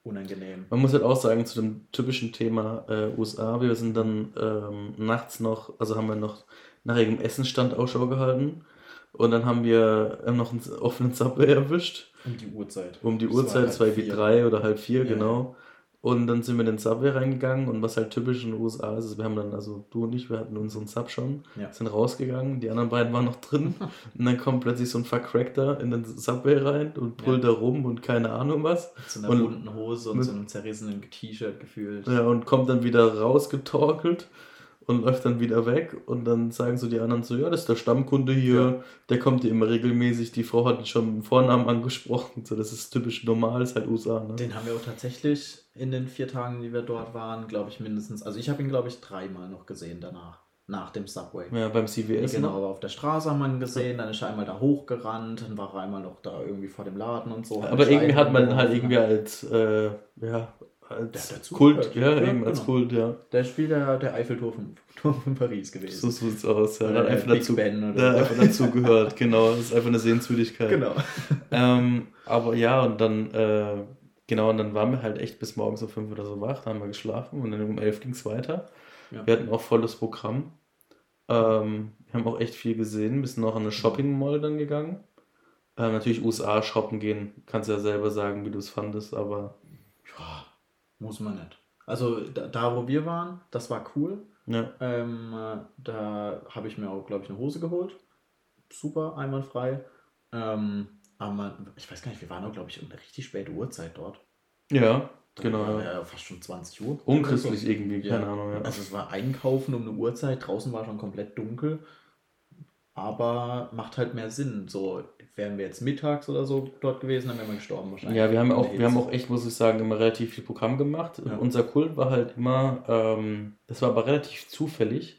unangenehm. Man muss halt auch sagen, zu dem typischen Thema äh, USA, wir sind dann ähm, nachts noch, also haben wir noch nach ihrem Essensstand Ausschau gehalten und dann haben wir äh, noch einen offenen Subway erwischt. Um die Uhrzeit. Um die Uhrzeit, zwei wie drei oder halb vier, Ja, genau. Und dann sind wir in den Subway reingegangen und was halt typisch in den USA ist, ist, wir haben dann, also du und ich, wir hatten unseren Sub schon, Ja. sind rausgegangen, die anderen beiden waren noch drin und dann kommt plötzlich so ein Vercrackter in den Subway rein und brüllt da rum und keine Ahnung was. Mit so einer Und- bunten Hose und mit- so einem zerrissenen T-Shirt gefühlt. Ja, und kommt dann wieder rausgetorkelt und läuft dann wieder weg und dann sagen so die anderen so, ja, das ist der Stammkunde hier, Ja. der kommt hier immer regelmäßig, die Frau hat ihn schon mit dem Vornamen angesprochen, so das ist typisch normal, ist halt USA, ne? Den haben wir auch tatsächlich in den vier Tagen, die wir dort waren, glaube ich, mindestens. Also ich habe ihn, glaube ich, dreimal noch gesehen danach. Nach dem Subway. Ja, beim CVS Genau, noch. aber auf der Straße haben wir ihn gesehen, dann ist er einmal da hochgerannt, dann war er einmal noch da irgendwie vor dem Laden und so. Aber irgendwie hat man ihn halt irgendwie als, äh, ja, als Kult, ja, Ja, eben als genau. Kult, ja. Der spielt der, der Eiffelturm von, Paris gewesen. So sieht's aus, ja. Oder Der hat der einfach Big dazu, Ben oder der so. einfach dazu gehört, genau. Das ist einfach eine Sehenswürdigkeit. Genau. Ähm, aber ja, und dann, äh, genau, und dann waren wir halt echt bis morgens um fünf oder so wach, dann haben wir geschlafen und dann um elf ging es weiter. Ja. Wir hatten auch volles Programm. Ähm, wir haben auch echt viel gesehen, bisschen noch an eine Shopping Mall dann gegangen. Ähm, natürlich USA shoppen gehen, kannst ja selber sagen, wie du es fandest, aber Ja, muss man nicht. Also da, da, wo wir waren, das war cool. ja, Ähm, äh, da habe ich mir auch, glaube ich, eine Hose geholt. Super, einwandfrei. Ähm, aber man, ich weiß gar nicht, wir waren auch, glaube ich, um eine richtig späte Uhrzeit dort. ja, Da genau. Ja. ja fast schon 20 Uhr. Unchristlich irgendwie, Ja. keine Ahnung. Ja. Also es war einkaufen um eine Uhrzeit, draußen war schon komplett dunkel. Aber macht halt mehr Sinn. So, wären wir jetzt mittags oder so dort gewesen, dann wären wir gestorben wahrscheinlich. Ja, wir haben auch, wir haben auch echt, muss ich sagen, immer relativ viel Programm gemacht. Ja. Unser Kult war halt immer, ähm, das war aber relativ zufällig,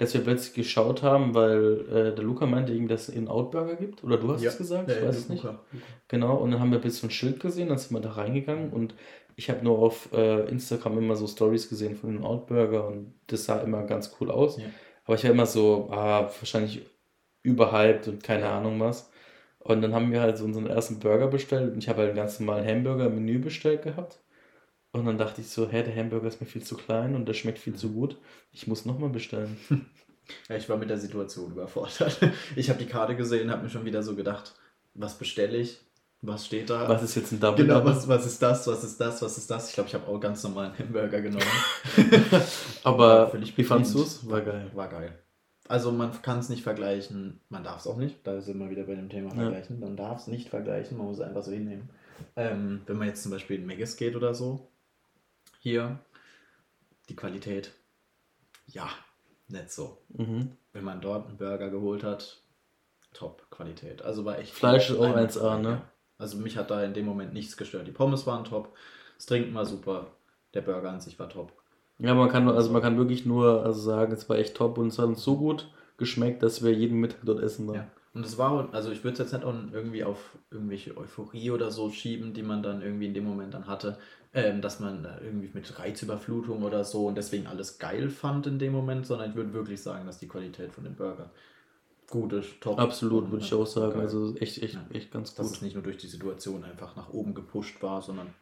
dass wir plötzlich geschaut haben, weil äh, der Luca meinte, irgendwie, dass es einen Outburger gibt. Oder du hast Ja. es gesagt, ich ja, weiß es nicht. Luca. Genau, und dann haben wir ein bisschen ein Schild gesehen, dann sind wir da reingegangen und ich habe nur auf äh, Instagram immer so Stories gesehen von den Outburger und das sah immer ganz cool aus. Ja. Aber ich war immer so, ah, wahrscheinlich überhyped und keine. Ahnung was. Und dann haben wir halt so unseren ersten Burger bestellt und ich habe halt einen ganz normalen Hamburger im Menü bestellt gehabt. Und dann dachte ich so, hä, der Hamburger ist mir viel zu klein und der schmeckt viel zu gut. Ich muss nochmal bestellen. Ja, ich war mit der Situation überfordert. Ich habe die Karte gesehen, habe mir schon wieder so gedacht, was bestelle ich? Was steht da? Was ist jetzt ein Double genau, was, was ist das? Was ist das? Was ist das? Ich glaube, ich habe auch ganz normalen Hamburger genommen. Aber wie fandst du es? War geil. War geil. Also man kann es nicht vergleichen, man darf es auch nicht, da sind wir wieder bei dem Thema Ja. vergleichen. Man darf es nicht vergleichen, man muss es einfach so hinnehmen. Ähm, wenn man jetzt zum Beispiel in Megas geht oder so, hier, die Qualität, ja, nicht so. Mhm. Wenn man dort einen Burger geholt hat, top Qualität. Also war echt. Fleisch ist auch einmal 1A, frei, ne? Also mich hat da in dem Moment nichts gestört. Die Pommes waren top, das Trinken war super, der Burger an sich war top. Ja, man kann, also man kann wirklich nur also sagen, es war echt top und es hat uns so gut geschmeckt, dass wir jeden Mittag dort essen waren. Ja. Und es war, also ich würde es jetzt nicht irgendwie auf irgendwelche Euphorie oder so schieben, die man dann irgendwie in dem Moment dann hatte, ähm, dass man da irgendwie mit Reizüberflutung oder so und deswegen alles geil fand in dem Moment, sondern ich würde wirklich sagen, dass die Qualität von dem Burger gut ist, top. Absolut, würde ich äh, auch sagen. geil. Also echt, echt, Ja. echt ganz dass gut. es nicht nur durch die Situation einfach nach oben gepusht war, sondern.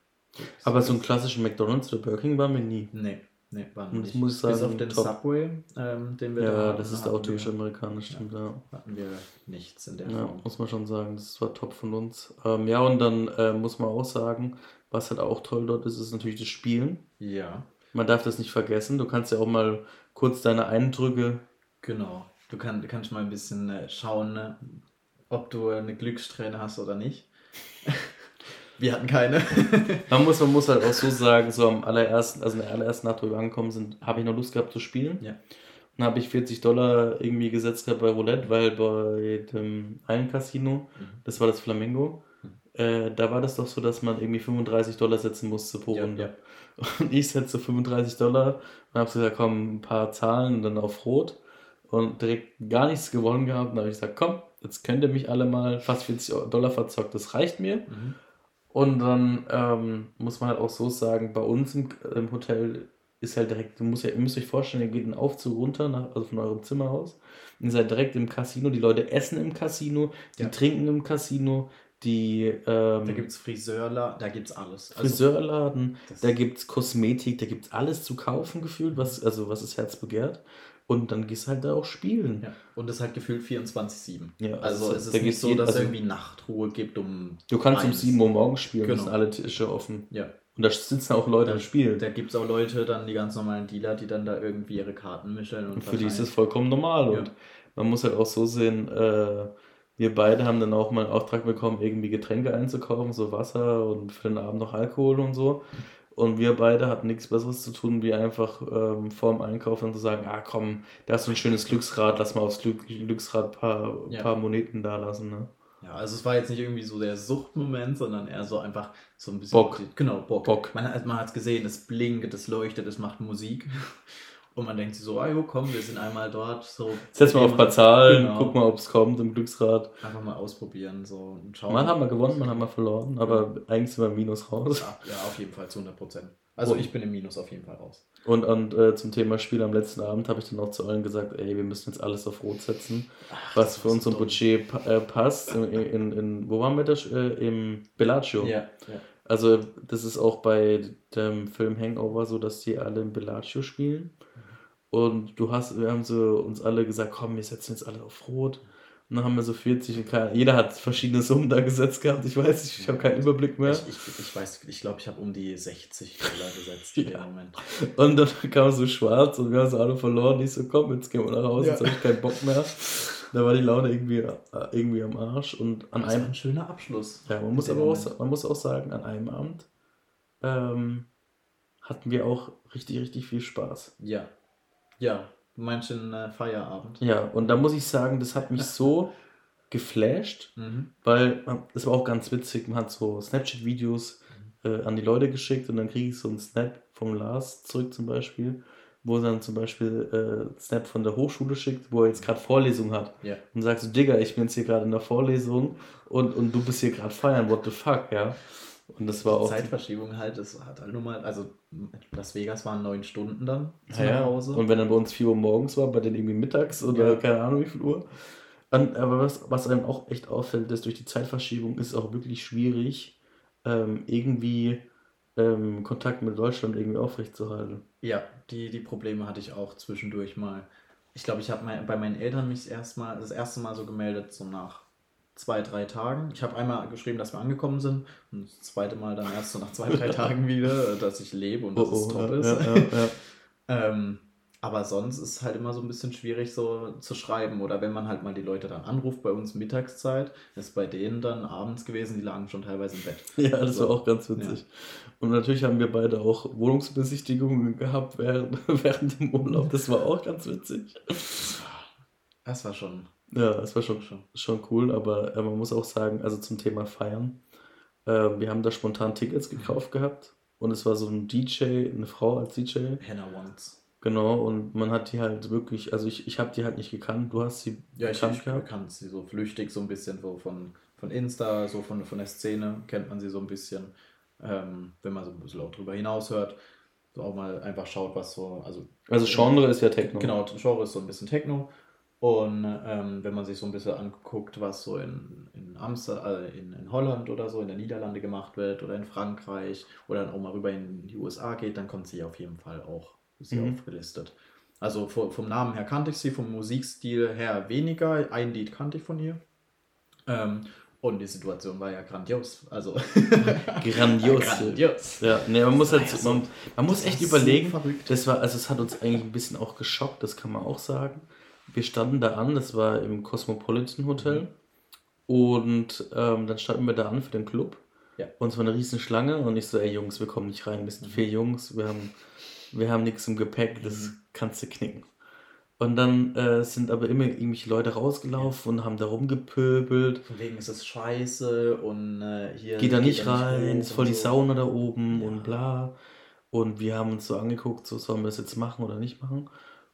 Aber so einen klassischen McDonalds oder Burger King waren wir nie. Nee, nee, war nicht. das muss ich Bis sagen, auf den top. Subway, ähm, den wir da Ja, hatten, das ist hatten auch typisch amerikanisch, stimmt, ja. Hatten wir nichts in der Ja, Form. muss man schon sagen, das war top von uns. Ähm, ja, und dann äh, muss man auch sagen, was halt auch toll dort ist, ist natürlich das Spielen. Ja, Man darf das nicht vergessen. Du kannst ja auch mal kurz deine Eindrücke. genau. Du, kann, kannst mal ein bisschen äh, schauen, ne, ob du eine Glückssträhne hast oder nicht. Wir hatten keine. Man muss, man muss halt auch so sagen, so am allerersten, also in der allerersten Nacht, wo wir angekommen sind, habe ich noch Lust gehabt zu spielen. Ja. Dann habe ich 40 Dollar irgendwie gesetzt gehabt bei Roulette, weil bei dem einen Casino, Mhm. das war das Flamingo, äh, da war das doch so, dass man irgendwie 35 Dollar setzen musste pro Runde. ja. Und ich setze 35 Dollar und habe gesagt, komm, ein paar Zahlen und dann auf Rot und direkt gar nichts gewonnen gehabt. Dann habe ich gesagt, komm, jetzt könnt ihr mich alle mal fast 40 Dollar verzockt, das reicht mir. Mhm. Und dann ähm, muss man halt auch so sagen, bei uns im, im Hotel ist halt direkt, du musst ja, ihr müsst euch vorstellen, ihr geht einen Aufzug runter, nach, also von eurem Zimmer aus. Und ihr seid direkt im Casino, die Leute essen im Casino, die Ja. trinken im Casino, die ähm, Da gibt es Friseurla, da gibt es alles. Also, Friseurladen, da gibt es Kosmetik, da gibt es alles zu kaufen gefühlt, was, also was das Herz begehrt. Und dann gehst du halt da auch spielen. ja. Und es ist halt gefühlt 24-7. Ja, also also es ist nicht so, dass es also- irgendwie Nachtruhe gibt um. Du kannst um eins. 7 Uhr morgens spielen, Genau. sind alle Tische offen. Ja. Und da sitzen auch Leute im Spiel. Da gibt es auch Leute, dann die ganz normalen Dealer, die dann da irgendwie ihre Karten mischen. Und, und für die ist das vollkommen normal. Ja. Und man muss halt auch so sehen, äh, wir beide haben dann auch mal einen Auftrag bekommen, irgendwie Getränke einzukaufen, so Wasser und für den Abend noch Alkohol und so. Und wir beide hatten nichts Besseres zu tun, wie einfach ähm, vorm Einkaufen zu sagen, ah komm, da hast du ein schönes Glücksrad, lass mal aufs Glück Glücksrad ein paar, ja. paar Moneten da lassen. Ne? Ja, also es war jetzt nicht irgendwie so der Suchtmoment, sondern eher so einfach so ein bisschen. Bock. Genau, Bock. Bock. Man, man hat es gesehen, es blinkt, es leuchtet, es macht Musik. Und man denkt sich so, ah jo, komm, wir sind einmal dort. So, Setz mal auf ein paar Zahlen, genau. guck mal, ob es kommt im Glücksrad. Einfach mal ausprobieren. So, und schauen. Man hat mal gewonnen, man hat mal verloren, aber ja. eigentlich sind wir im Minus raus. Ja, ja, auf jeden Fall zu 100 Prozent. Also ich bin im Minus auf jeden Fall raus. Und, und äh, zum Thema Spiel am letzten Abend habe ich dann auch zu allen gesagt, ey, wir müssen jetzt alles auf Rot setzen, Ach, was für unser Budget pa äh, passt. In, in, in, wo waren wir das? Äh, Im Bellagio. Ja, ja. Also das ist auch bei dem Film Hangover so, dass die alle im Bellagio spielen. Und du hast, wir haben so uns alle gesagt, komm, wir setzen jetzt alle auf Rot. Und dann haben wir so 40 und keine, jeder hat verschiedene Summen da gesetzt gehabt. Ich weiß nicht, ich habe keinen Überblick mehr. Ich, ich, ich weiß, ich glaube, ich habe um die 60 Dollar gesetzt in ja. dem Moment. Und dann kam so schwarz und wir haben so alle verloren. Ich so, komm, jetzt gehen wir nach Hause, ja. jetzt habe ich keinen Bock mehr. Da war die Laune irgendwie, äh, irgendwie am Arsch. Und an das einem, war ein schöner Abschluss. Ja, man muss aber auch, man muss auch sagen, an einem Abend ähm, hatten wir auch richtig, richtig viel Spaß. Ja. Ja, Du meinst den äh, Feierabend? Ja, und da muss ich sagen, das hat mich so geflasht, mhm. weil das war auch ganz witzig. Man hat so Snapchat-Videos mhm. äh, an die Leute geschickt und dann kriege ich so einen Snap vom Lars zurück zum Beispiel, wo er dann zum Beispiel äh, Snap von der Hochschule schickt, wo er jetzt gerade Vorlesung hat. Ja. Und sagt so, Digga, ich bin jetzt hier gerade in der Vorlesung und, und du bist hier gerade feiern, what the fuck, ja. Und das war auch. Zeitverschiebung halt, das hat halt nur mal, also Las Vegas waren neun Stunden dann zu ja, Hause. Und wenn dann bei uns 4 Uhr morgens war, bei denen irgendwie mittags oder ja. keine Ahnung wie viel Uhr. Und, aber was, was einem auch echt auffällt, ist durch die Zeitverschiebung ist es auch wirklich schwierig, ähm, irgendwie ähm, Kontakt mit Deutschland irgendwie aufrechtzuerhalten. Ja, die, die Probleme hatte ich auch zwischendurch mal. Ich glaube, ich habe bei meinen Eltern mich erstmal das erste Mal so gemeldet, so nach zwei, drei Tagen. Ich habe einmal geschrieben, dass wir angekommen sind und das zweite Mal dann erst so nach zwei, drei Tagen wieder, dass ich lebe und dass oh, es top ja, ist. Ja, ja, ähm, aber sonst ist es halt immer so ein bisschen schwierig so zu schreiben oder wenn man halt mal die Leute dann anruft, bei uns Mittagszeit, ist bei denen dann abends gewesen, die lagen schon teilweise im Bett. Ja, das also, war auch ganz witzig. Und natürlich haben wir beide auch Wohnungsbesichtigungen gehabt während, während dem Urlaub. Das war auch ganz witzig. Das war schon ja, das war schon, schon, cool, aber äh, man muss auch sagen, also zum Thema Feiern, äh, wir haben da spontan Tickets gekauft gehabt und es war so ein DJ, eine Frau als DJ. Hannah Wants. Genau, und man hat die halt wirklich, also ich, ich habe die halt nicht gekannt, du hast sie ja, gekannt ich, ich gehabt. kannte sie so flüchtig, so ein bisschen so von, von Insta, so von, von der Szene kennt man sie so ein bisschen, ähm, wenn man so ein bisschen auch drüber hinaus hört, so auch mal einfach schaut, was so, also... Also Genre ist ja Techno. Genau, Genre ist so ein bisschen Techno und ähm, wenn man sich so ein bisschen anguckt, was so in, in, Amsterdam, äh, in, in Holland oder so, in den Niederlande gemacht wird oder in Frankreich oder dann auch mal rüber in die USA geht, dann kommt sie auf jeden Fall auch ist mhm. aufgelistet. Also vom, vom Namen her kannte ich sie, vom Musikstil her weniger. Ein Lied kannte ich von ihr. Ähm, und die Situation war ja grandios. Also grandios. grandios. Ja, nee, man muss halt, man, man muss echt überlegen. So das war, also es hat uns eigentlich ein bisschen auch geschockt, das kann man auch sagen wir standen da an, das war im Cosmopolitan Hotel. Mhm. Und ähm, dann standen wir da an für den Club. Ja. Und es war eine riesen Schlange und ich so, ey Jungs, wir kommen nicht rein, wir sind vier Jungs, wir haben, wir haben nichts im Gepäck, das mhm. kannst du knicken. Und dann äh, sind aber immer irgendwelche Leute rausgelaufen ja. und haben da rumgepöbelt. Von wegen ist es scheiße und äh, hier. Geht da nicht rein, nicht ist voll die Sauna da oben ja. und bla. Und wir haben uns so angeguckt, so sollen wir das jetzt machen oder nicht machen.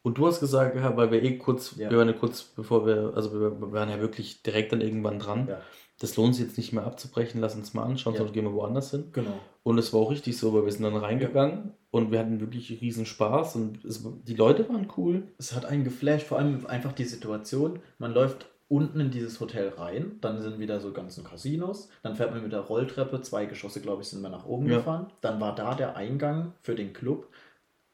Und du hast gesagt, ja, weil wir eh kurz, ja. wir waren ja kurz bevor wir, also wir, waren ja wirklich direkt dann irgendwann dran. Ja. Das lohnt sich jetzt nicht mehr abzubrechen, lass uns mal anschauen, ja. sonst gehen wir woanders hin. Genau. Und es war auch richtig so, weil wir sind dann reingegangen und wir hatten wirklich riesen Spaß und es, die Leute waren cool. Es hat einen geflasht, vor allem einfach die Situation, man läuft unten in dieses Hotel rein, dann sind wieder so ganzen Casinos, dann fährt man mit der Rolltreppe, zwei Geschosse, glaube ich, sind wir nach oben ja. gefahren, dann war da der Eingang für den Club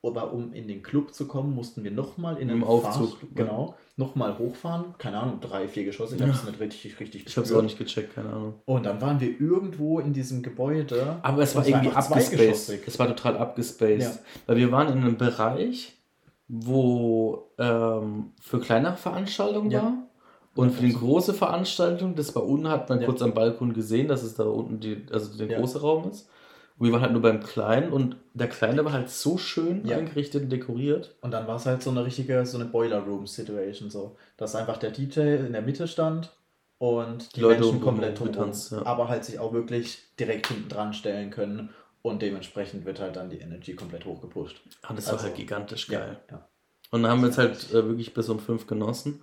aber um in den Club zu kommen, mussten wir nochmal in Im den Aufzug, Fahrstuhl- genau, nochmal hochfahren. Keine Ahnung, drei, vier Geschosse. Ich habe es nicht richtig, richtig Ich habe es auch nicht gecheckt, keine Ahnung. Und dann waren wir irgendwo in diesem Gebäude. Aber es war irgendwie abgespaced. Es war total abgespaced. Ja. Weil wir waren in einem Bereich, wo ähm, für kleinere Veranstaltungen Ja. war. Und Ja, für die große Veranstaltung, das war unten, hat man Ja. kurz am Balkon gesehen, dass es da unten die, also der Ja. große Raum ist. Und wir waren halt nur beim Kleinen und der Kleine war halt so schön Ja. eingerichtet und dekoriert. Und dann war es halt so eine richtige, so eine Boiler Room Situation, so. Dass einfach der DJ in der Mitte stand und die Leute Menschen komplett um- drumherum, getanzt, ja. aber halt sich auch wirklich direkt hinten dran stellen können und dementsprechend wird halt dann die Energy komplett hochgepusht. Ah, das Also, war halt gigantisch geil. Ja, ja. Und dann haben wir jetzt halt äh, wirklich bis um fünf genossen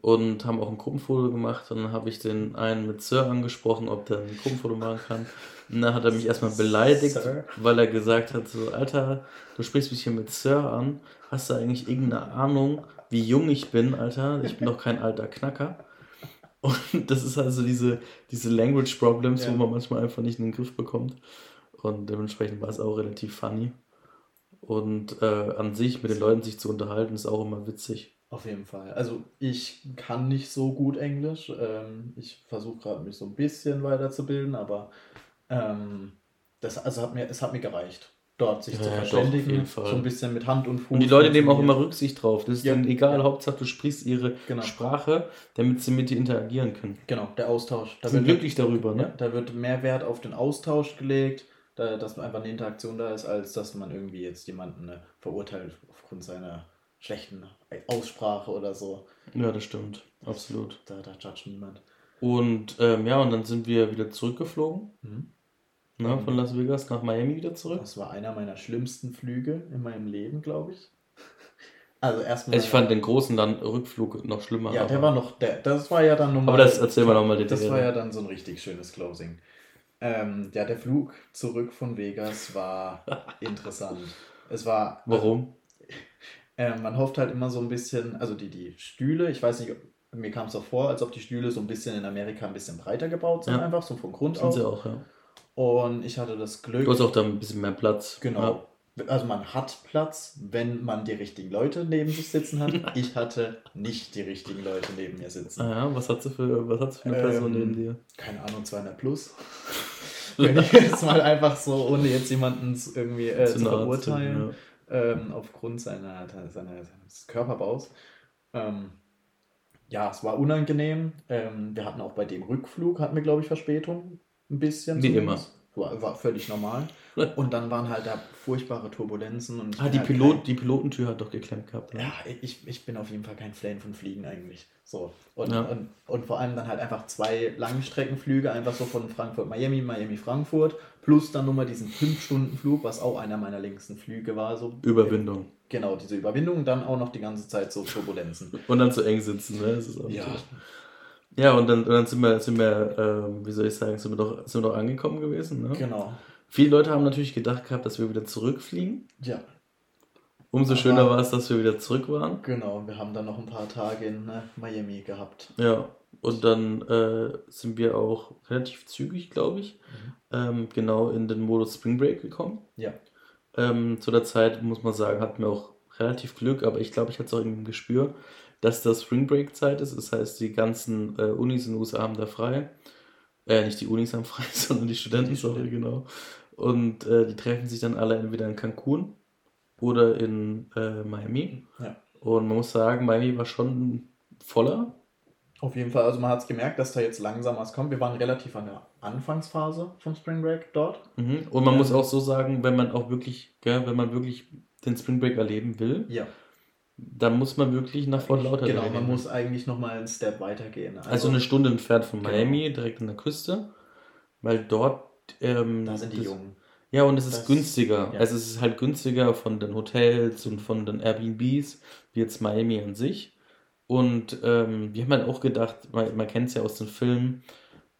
und haben auch ein Gruppenfoto gemacht. Und dann habe ich den einen mit Sir angesprochen, ob der ein Gruppenfoto machen kann. Und dann hat er mich erstmal beleidigt, Sir? weil er gesagt hat: so, Alter, du sprichst mich hier mit Sir an. Hast du eigentlich irgendeine Ahnung, wie jung ich bin, Alter? Ich bin doch kein alter Knacker. Und das ist also diese, diese Language Problems, Ja. wo man manchmal einfach nicht in den Griff bekommt. Und dementsprechend war es auch relativ funny. Und äh, an sich mit den Leuten sich zu unterhalten, ist auch immer witzig. Auf jeden Fall. Also ich kann nicht so gut Englisch. Ähm, ich versuche gerade mich so ein bisschen weiterzubilden, aber ähm, das also hat mir, es hat mir gereicht, dort sich Ja, zu doch, verständigen. jeden Fall. So ein bisschen mit Hand und Fuß. Und die Leute nehmen auch immer. Rücksicht drauf. Das ist Ja. denen egal. Hauptsache du sprichst ihre Genau. Sprache, damit sie mit dir interagieren können. Genau, der Austausch. Die sind glücklich darüber, ne? da wird mehr Wert auf den Austausch gelegt, da, dass einfach eine Interaktion da ist, als dass man irgendwie jetzt jemanden äh, verurteilt aufgrund seiner schlechten Aussprache oder so. Ja, das stimmt. Absolut. Da, da judge niemand. Und ähm, ja, und dann sind wir wieder zurückgeflogen. Mhm. Ne, von Las Vegas nach Miami wieder zurück. Das war einer meiner schlimmsten Flüge in meinem Leben, glaube ich. Also erstmal. Ich fand den großen dann Rückflug noch schlimmer. Ja, der war noch. Der, das war ja dann nochmal. Aber das erzählen wir nochmal Das war ja dann so ein richtig schönes Closing. Ähm, ja, der Flug zurück von Vegas war interessant. Es war. Warum? Ähm, man hofft halt immer so ein bisschen, also die, die Stühle, ich weiß nicht, mir kam es auch vor, als ob die Stühle so ein bisschen in Amerika ein bisschen breiter gebaut sind, Ja. einfach so vom Grund Sind aus. sie auch, ja. Und ich hatte das Glück. Du hast auch da ein bisschen mehr Platz. Genau. Also man hat Platz, wenn man die richtigen Leute neben sich sitzen hat. Ich hatte nicht die richtigen Leute neben mir sitzen. Ah ja, was hat sie für, was hat's für eine Person Ähm, neben dir? Keine Ahnung, 200 plus. wenn ich jetzt mal einfach so, ohne jetzt jemanden irgendwie äh, zu, nahe verurteilen, ja. ähm, aufgrund seiner, seiner, seines Körperbaus. Ähm, ja, es war unangenehm. Ähm, wir hatten auch bei dem Rückflug, hatten wir, glaube ich, Verspätung. Ein bisschen. Wie zumindest. War, war völlig normal. Und dann waren halt da furchtbare Turbulenzen. Und Ah, die, halt Pilot, die Pilotentür hat doch geklemmt gehabt. kein, Ne? ja, ich, ich bin auf jeden Fall kein Fan von Fliegen eigentlich. So. Und, Ja. und, und vor allem dann halt einfach zwei Langstreckenflüge, einfach so von Frankfurt, Miami, Miami, Frankfurt, plus dann nochmal diesen 5-Stunden-Flug, was auch einer meiner längsten Flüge war. So. Überwindung. Genau, diese Überwindung und dann auch noch die ganze Zeit so Turbulenzen. Und dann zu eng sitzen, ne? Das ist auch Ja. natürlich- Ja, und dann, und dann sind wir, sind wir ähm, wie soll ich sagen, sind wir doch, sind wir doch angekommen gewesen. Ne? Genau. Viele Leute haben natürlich gedacht gehabt, dass wir wieder zurückfliegen. Ja, Umso Aber- schöner war es, dass wir wieder zurück waren. genau. Wir haben dann noch ein paar Tage in äh, Miami gehabt. Ja, und dann äh, sind wir auch relativ zügig, glaube ich, ähm, genau in den Modus Spring Break gekommen. Ja. Ähm, zu der Zeit, muss man sagen, hatten wir auch relativ Glück, aber ich glaube, ich hatte es auch irgendwie im Gespür, dass das Spring Break Zeit ist. Das heißt, die ganzen äh, Unis in den USA haben da frei. Äh, nicht die Unis haben frei, sondern die Studenten, Die sorry, Studenten. genau. Und äh, die treffen sich dann alle entweder in Cancun oder in äh, Miami. Ja. Und man muss sagen, Miami war schon voller. Auf jeden Fall, also man hat es gemerkt, dass da jetzt langsam was kommt. Wir waren relativ an der Anfangsphase vom Spring Break dort. Mhm. Und man Ja. muss auch so sagen, wenn man auch wirklich, gell, wenn man wirklich den Spring Break erleben will, Ja. Dann muss man wirklich nach Fort Lauderdale. Genau, man gehen. muss eigentlich nochmal einen Step weitergehen. Also eine Stunde entfernt von Genau. Miami, direkt an der Küste, weil dort. Ähm, Da sind die das- Jungen. Ja, und es ist Das- günstiger. ja. Also es ist halt günstiger von den Hotels und von den Airbnbs, wie jetzt Miami an sich. Und ähm, wir haben halt auch gedacht, man, man kennt es ja aus den Filmen,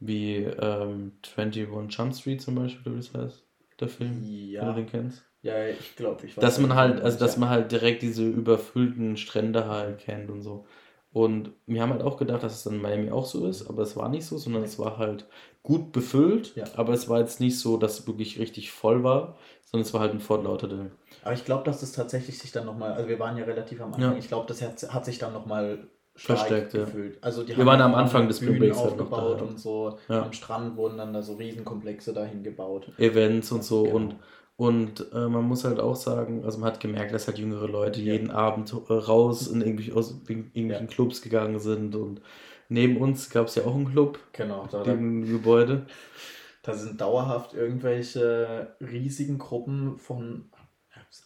wie ähm, 21 Jump Street zum Beispiel, wie das heißt, der Film, wenn du Ja, den kennst. Ja ich glaube, ich weiß. Dass man halt, also dass man halt direkt diese überfüllten Strände halt kennt und so. Und wir haben halt auch gedacht, dass es in Miami auch so ist, aber es war nicht so, sondern es war halt gut befüllt, Ja. aber es war jetzt nicht so, dass es wirklich richtig voll war, sondern es war halt ein Fort Lauderdale. Aber ich glaube, dass das tatsächlich sich dann nochmal, also wir waren ja relativ am Anfang, Ja. ich glaube, das hat, hat sich dann nochmal Verstärkt, ja. gefühlt. Also die Wir waren am Anfang des Bühnen Breaks halt aufgebaut da, ja. und so. Ja. Am Strand wurden dann da so Riesenkomplexe dahin gebaut. Events und so Genau. und und äh, man muss halt auch sagen, also man hat gemerkt, dass halt jüngere Leute Ja. jeden Abend äh, raus in irgendwelche, aus in irgendwelchen Clubs gegangen sind und neben uns gab es ja auch einen Club Genau, da, da, im Gebäude. da sind dauerhaft irgendwelche riesigen Gruppen von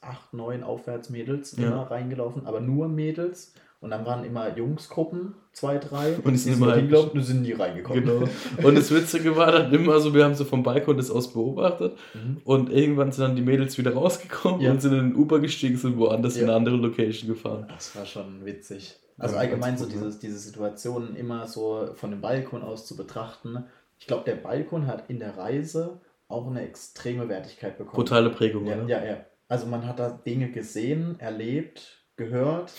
acht, neun Aufwärtsmädels Ja. immer reingelaufen, aber nur Mädels. Und dann waren immer Jungsgruppen, zwei, drei. Und die sind immer hingelaufen und sind nie reingekommen. Genau. Und das Witzige war dann immer so, wir haben so vom Balkon das aus beobachtet Mhm. und irgendwann sind dann die Mädels wieder rausgekommen Ja. und sind in den Uber gestiegen, sind woanders in Ja. eine andere Location gefahren. Das war schon witzig. Also Ja, allgemein so cool, ne? dieses, diese Situationen immer so von dem Balkon aus zu betrachten. Ich glaube, der Balkon hat in der Reise auch eine extreme Wertigkeit bekommen. Brutale Prägung, Ja, oder? ja, ja. Also man hat da Dinge gesehen, erlebt, gehört.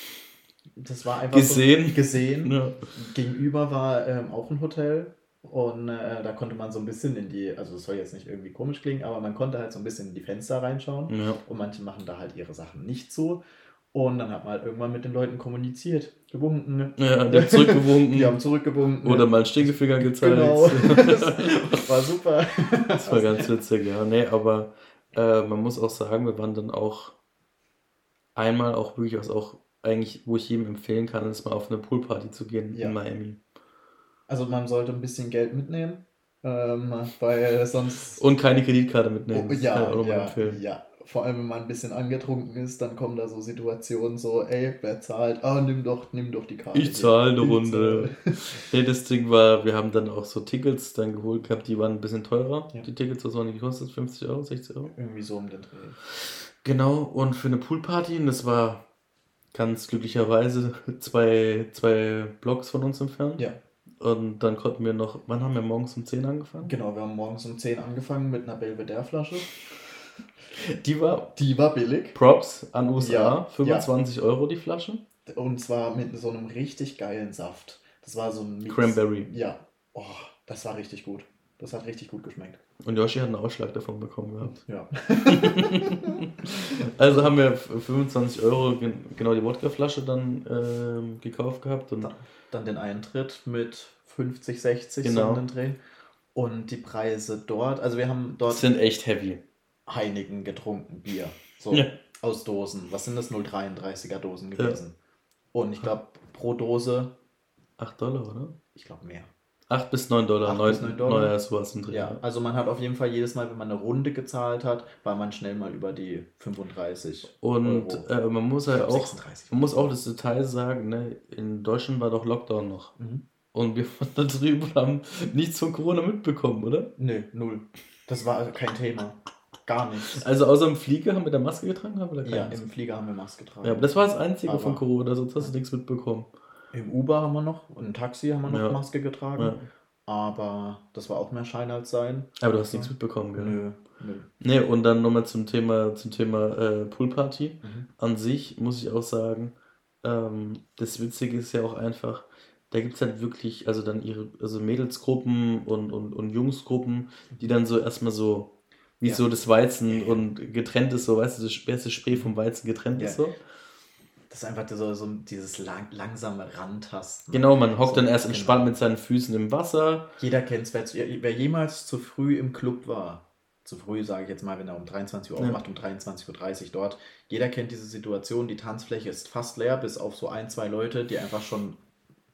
Das war einfach Gesehen. So, gesehen. Ja. Gegenüber war ähm, auch ein Hotel und äh, da konnte man so ein bisschen in die, also es soll jetzt nicht irgendwie komisch klingen, aber man konnte halt so ein bisschen in die Fenster reinschauen. Ja. Und manche machen da halt ihre Sachen nicht so. Und dann hat man halt irgendwann mit den Leuten kommuniziert, gewunken. Ja, die haben zurückgewunken. Die haben zurückgewunken. Oder mal einen Stinkefinger gezeigt. Genau. das war super. Das war ganz witzig, ja. Nee, aber äh, man muss auch sagen, wir waren dann auch einmal auch wirklich, auch eigentlich, wo ich jedem empfehlen kann, ist mal auf eine Poolparty zu gehen Ja. in Miami. Also man sollte ein bisschen Geld mitnehmen, ähm, weil sonst... Und keine Kreditkarte mitnehmen. Oh, ja, ja, ja. Vor allem, wenn man ein bisschen angetrunken ist, dann kommen da so Situationen so, ey, wer zahlt? Ah, nimm doch, nimm doch die Karte. Ich zahle eine Ich Runde. zahl. Nee, das Ding war, wir haben dann auch so Tickets dann geholt gehabt, die waren ein bisschen teurer. Ja. Die Tickets, was haben die gekostet? 50 Euro, 60 Euro? Irgendwie so um den Dreh. Genau, und für eine Poolparty, und das war ganz glücklicherweise zwei, zwei Blocks von uns entfernt. Ja, Und dann konnten wir noch, wann haben wir morgens um 10 angefangen? genau. Wir haben morgens um 10 angefangen mit einer Belvedere-Flasche. Die war Die war billig. Props an USA, Ja, 25 Euro die Flasche. Und zwar mit so einem richtig geilen Saft. Das war so ein Mix. Cranberry. Ja. Oh, das war richtig gut. Das hat richtig gut geschmeckt. Und Yoshi hat einen Ausschlag davon bekommen gehabt. Ja. Also haben wir für 25 Euro gen- genau die Wodkaflasche dann ähm, gekauft gehabt. Und Dann, dann den Eintritt mit 50, 60 Genau. so den Dreh. Und die Preise dort, also wir haben dort sind echt heavy. Heineken getrunken, Bier. So Ja. aus Dosen. Was sind das? 0,33er Dosen gewesen. Und ich glaube, pro Dose, 8 Dollar, oder? ich glaube mehr. 8 bis 9 Dollar. 8 9, bis 9 Dollar. Neuer sowas im Dreh. Ja, also man hat auf jeden Fall jedes Mal, wenn man eine Runde gezahlt hat, war man schnell mal über die 35 Und äh, man muss halt auch, 36. man muss auch das Detail sagen, ne, in Deutschland war doch Lockdown noch. Mhm. Und wir waren da drüben haben nichts von Corona mitbekommen, oder? Nö, null. Das war also kein Thema. Gar nichts. Also außer im Flieger haben wir da Maske getragen, haben wir da Ja, keine? im Flieger haben wir Maske getragen. ja, aber das war das Einzige Aber- von Corona, sonst hast du nichts mitbekommen. Im Uber haben wir noch und im Taxi haben wir noch Ja. Maske getragen. Ja. Aber das war auch mehr Schein als Sein. Aber du hast nichts mitbekommen, gell? Nö, nö. Nee, und dann nochmal zum Thema, zum Thema äh, Poolparty. Mhm. An sich muss ich auch sagen, ähm, das Witzige ist ja auch einfach, da gibt es halt wirklich, also dann ihre, also Mädelsgruppen und, und, und Jungsgruppen, die dann so erstmal so, wie Ja. so das Weizen Ja, und getrennt ist, so, weißt du, das beste Spray vom Weizen getrennt Ja. ist so. Das ist einfach so, so dieses lang, langsame Rantasten. Genau, man hockt So, dann erst genau. entspannt mit seinen Füßen im Wasser. Jeder kennt es, wer, wer jemals zu früh im Club war. Zu früh sage ich jetzt mal, wenn er um 23 Uhr Ja. aufmacht, um 23.30 Uhr dort. Jeder kennt diese Situation, die Tanzfläche ist fast leer, bis auf so ein, zwei Leute, die einfach schon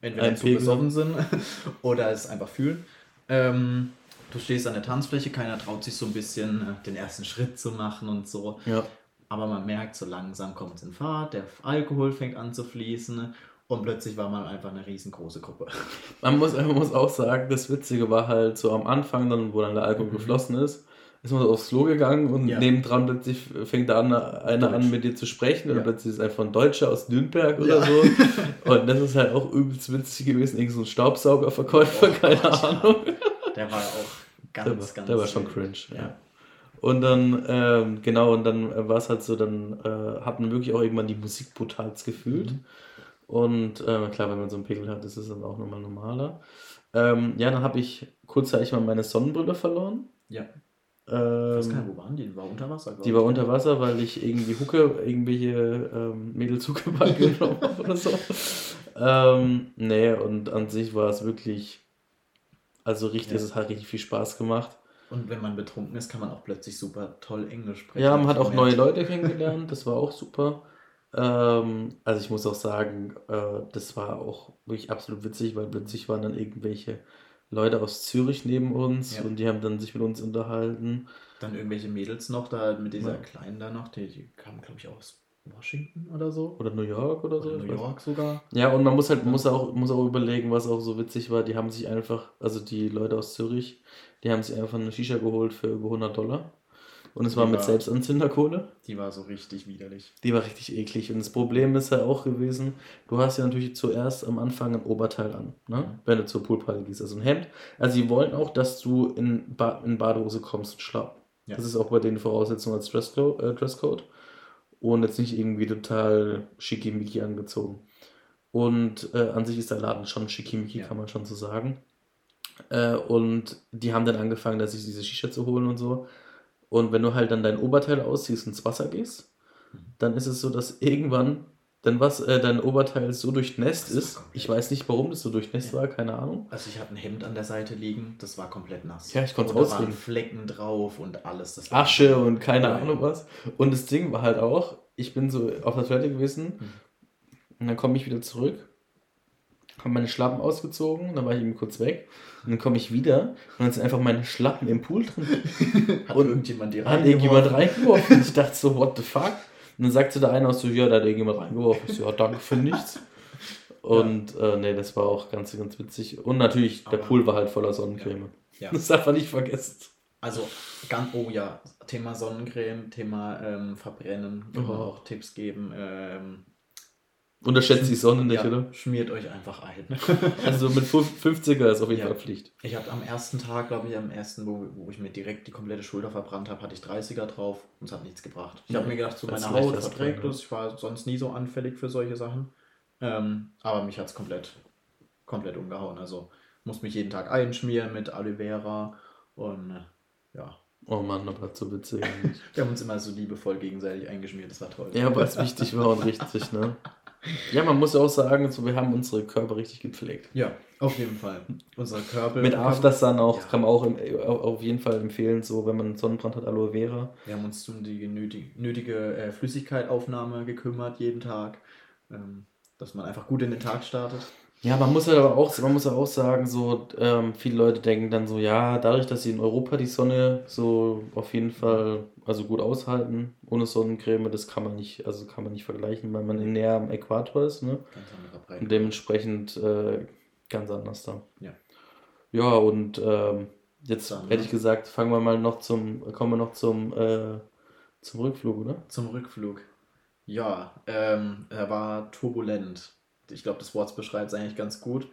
entweder Ein zu besoffen sind oder es einfach fühlen. Ähm, du stehst an der Tanzfläche, keiner traut sich so ein bisschen äh, den ersten Schritt zu machen und so. Ja. Aber man merkt, so langsam kommt es in Fahrt, der Alkohol fängt an zu fließen und plötzlich war man einfach eine riesengroße Gruppe. Man muss, man muss auch sagen, das Witzige war halt so am Anfang, dann, wo dann der Alkohol Mhm. geflossen ist, ist man so aufs Klo gegangen und Ja. nebendran plötzlich fängt da an, einer Deutsch. an mit dir zu sprechen oder Ja. plötzlich ist einfach ein Deutscher aus Nürnberg oder Ja. so. Und das ist halt auch übelst witzig gewesen, irgend so ein Staubsaugerverkäufer, Oh keine Gott. Ahnung. Der war auch ganz, Der ganz. der war schon cringe, ja. Und dann, ähm, genau, und dann war es halt so, dann äh, hat man wirklich auch irgendwann die Musik brutalst gefühlt. Mhm. Und äh, klar, wenn man so einen Pickel hat, ist es dann auch nochmal normaler. Ähm, ja, dann habe ich kurzzeitig mal meine Sonnenbrille verloren. Ja. Ähm, Ich weiß gar nicht, wo waren die? Die war unter Wasser, die war unter Wasser, weil ich irgendwie Hucke, irgendwelche ähm, Mädels Hucke genommen habe oder so. Ähm, nee, und an sich war es wirklich, also richtig, Ja. es hat richtig viel Spaß gemacht. Und wenn man betrunken ist, kann man auch plötzlich super toll Englisch sprechen. Ja, man hat auch neue. Leute kennengelernt, das war auch super. Ähm, also ich muss auch sagen, äh, das war auch wirklich absolut witzig, weil plötzlich waren dann irgendwelche Leute aus Zürich neben uns Ja. und die haben dann sich mit uns unterhalten. Dann irgendwelche Mädels noch da mit dieser Ja. Kleinen da noch, die, die kamen, glaube ich, aus Washington oder so. Oder New York oder so. Oder ich New York sogar. Ja, und man muss halt, muss auch, muss auch überlegen, was auch so witzig war. Die haben sich einfach, also die Leute aus Zürich, die haben sich einfach eine Shisha geholt für über 100 Dollar. Und es war Die mit war- Selbstanzünderkohle. Die war so richtig widerlich. Die war richtig eklig. Und das Problem ist ja auch gewesen, du hast ja natürlich zuerst am Anfang ein Oberteil an, ne? Mhm. wenn du zur Poolparty gehst. Also ein Hemd. Also sie wollen auch, dass du in, ba in Badehose kommst und Schlapp. Ja. Das ist auch bei den Voraussetzungen als Dresscode. Äh, Dresscode. Und jetzt nicht irgendwie total schickimicki angezogen. Und äh, an sich ist der Laden schon schickimicki, Ja. kann man schon so sagen. Äh, und die haben dann angefangen, dass sich diese Shisha zu holen und so. Und wenn du halt dann dein Oberteil ausziehst und ins Wasser gehst, dann ist es so, dass irgendwann dann was, äh, dein Oberteil so durchnässt ist. Ich weiß nicht, warum das so durchnässt Ja. war, keine Ahnung. Also ich hatte ein Hemd an der Seite liegen, das war komplett nass. Ja, ich konnte Und da waren. Flecken drauf und alles. Asche und keine Ja. Ahnung was. Und das Ding war halt auch, ich bin so auf der Toilette gewesen Mhm. und dann komme ich wieder zurück, habe meine Schlappen ausgezogen, dann war ich eben kurz weg und dann komme ich wieder und dann sind einfach meine Schlappen im Pool drin. Hat Und irgendjemand die Hat irgendjemand reingeworfen? reingeworfen. Ich dachte so, what the fuck? Und dann sagte der eine auch so, ja, da hat irgendjemand reingeworfen. Ich so, ja, danke für nichts. Und äh, nee, das war auch ganz, ganz witzig. Und natürlich, der Aber- Pool war halt voller Sonnencreme. Ja. Das darf man nicht vergessen. Also, ganz, oh ja, Thema Sonnencreme, Thema ähm, Verbrennen, Oh. auch Tipps geben. Ähm, Unterschätzt die Sonne nicht, ja, oder? Schmiert euch einfach ein. Also mit 50er ist auf jeden Ja. Fall Pflicht. Ich habe am ersten Tag, glaube ich, am ersten, wo, wo ich mir direkt die komplette Schulter verbrannt habe, hatte ich 30er drauf und es hat nichts gebracht. Ich habe mir gedacht, so das meine ist leicht Haut verträgt es. Ich war sonst nie so anfällig für solche Sachen. Ähm, aber mich hat es komplett, komplett umgehauen. Also muss mich jeden Tag einschmieren mit Aloe Vera und äh, ja. Oh Mann, aber so witzig. eigentlich. Wir haben uns immer so liebevoll gegenseitig eingeschmiert, das war toll. ja, weil es wichtig war und richtig, ne? Ja, man muss ja auch sagen, so, wir haben unsere Körper richtig gepflegt. Ja, auf jeden Fall. Unser Körper. Mit Aftersun auch, Ja. kann man auch im, auf jeden Fall empfehlen, so wenn man Sonnenbrand hat, Aloe Vera. Wir haben uns um die nötige, nötige äh, Flüssigkeitaufnahme gekümmert jeden Tag, ähm, dass man einfach gut in den Tag startet. Ja, man muss halt aber auch, man muss ja auch sagen, so ähm, viele Leute denken dann so, ja, dadurch, dass sie in Europa die Sonne so auf jeden Fall also gut aushalten, ohne Sonnencreme, das kann man nicht, also kann man nicht vergleichen, weil man näher am Äquator ist, ne? Ganz anderer Und Breite. dementsprechend äh, ganz anders da. Ja. Ja, und ähm, jetzt Dann, hätte ne? ich gesagt, fangen wir mal noch zum, kommen wir noch zum, äh, zum Rückflug, oder? Zum Rückflug. Ja, ähm, er war turbulent. Ich glaube, das Wort beschreibt es eigentlich ganz gut.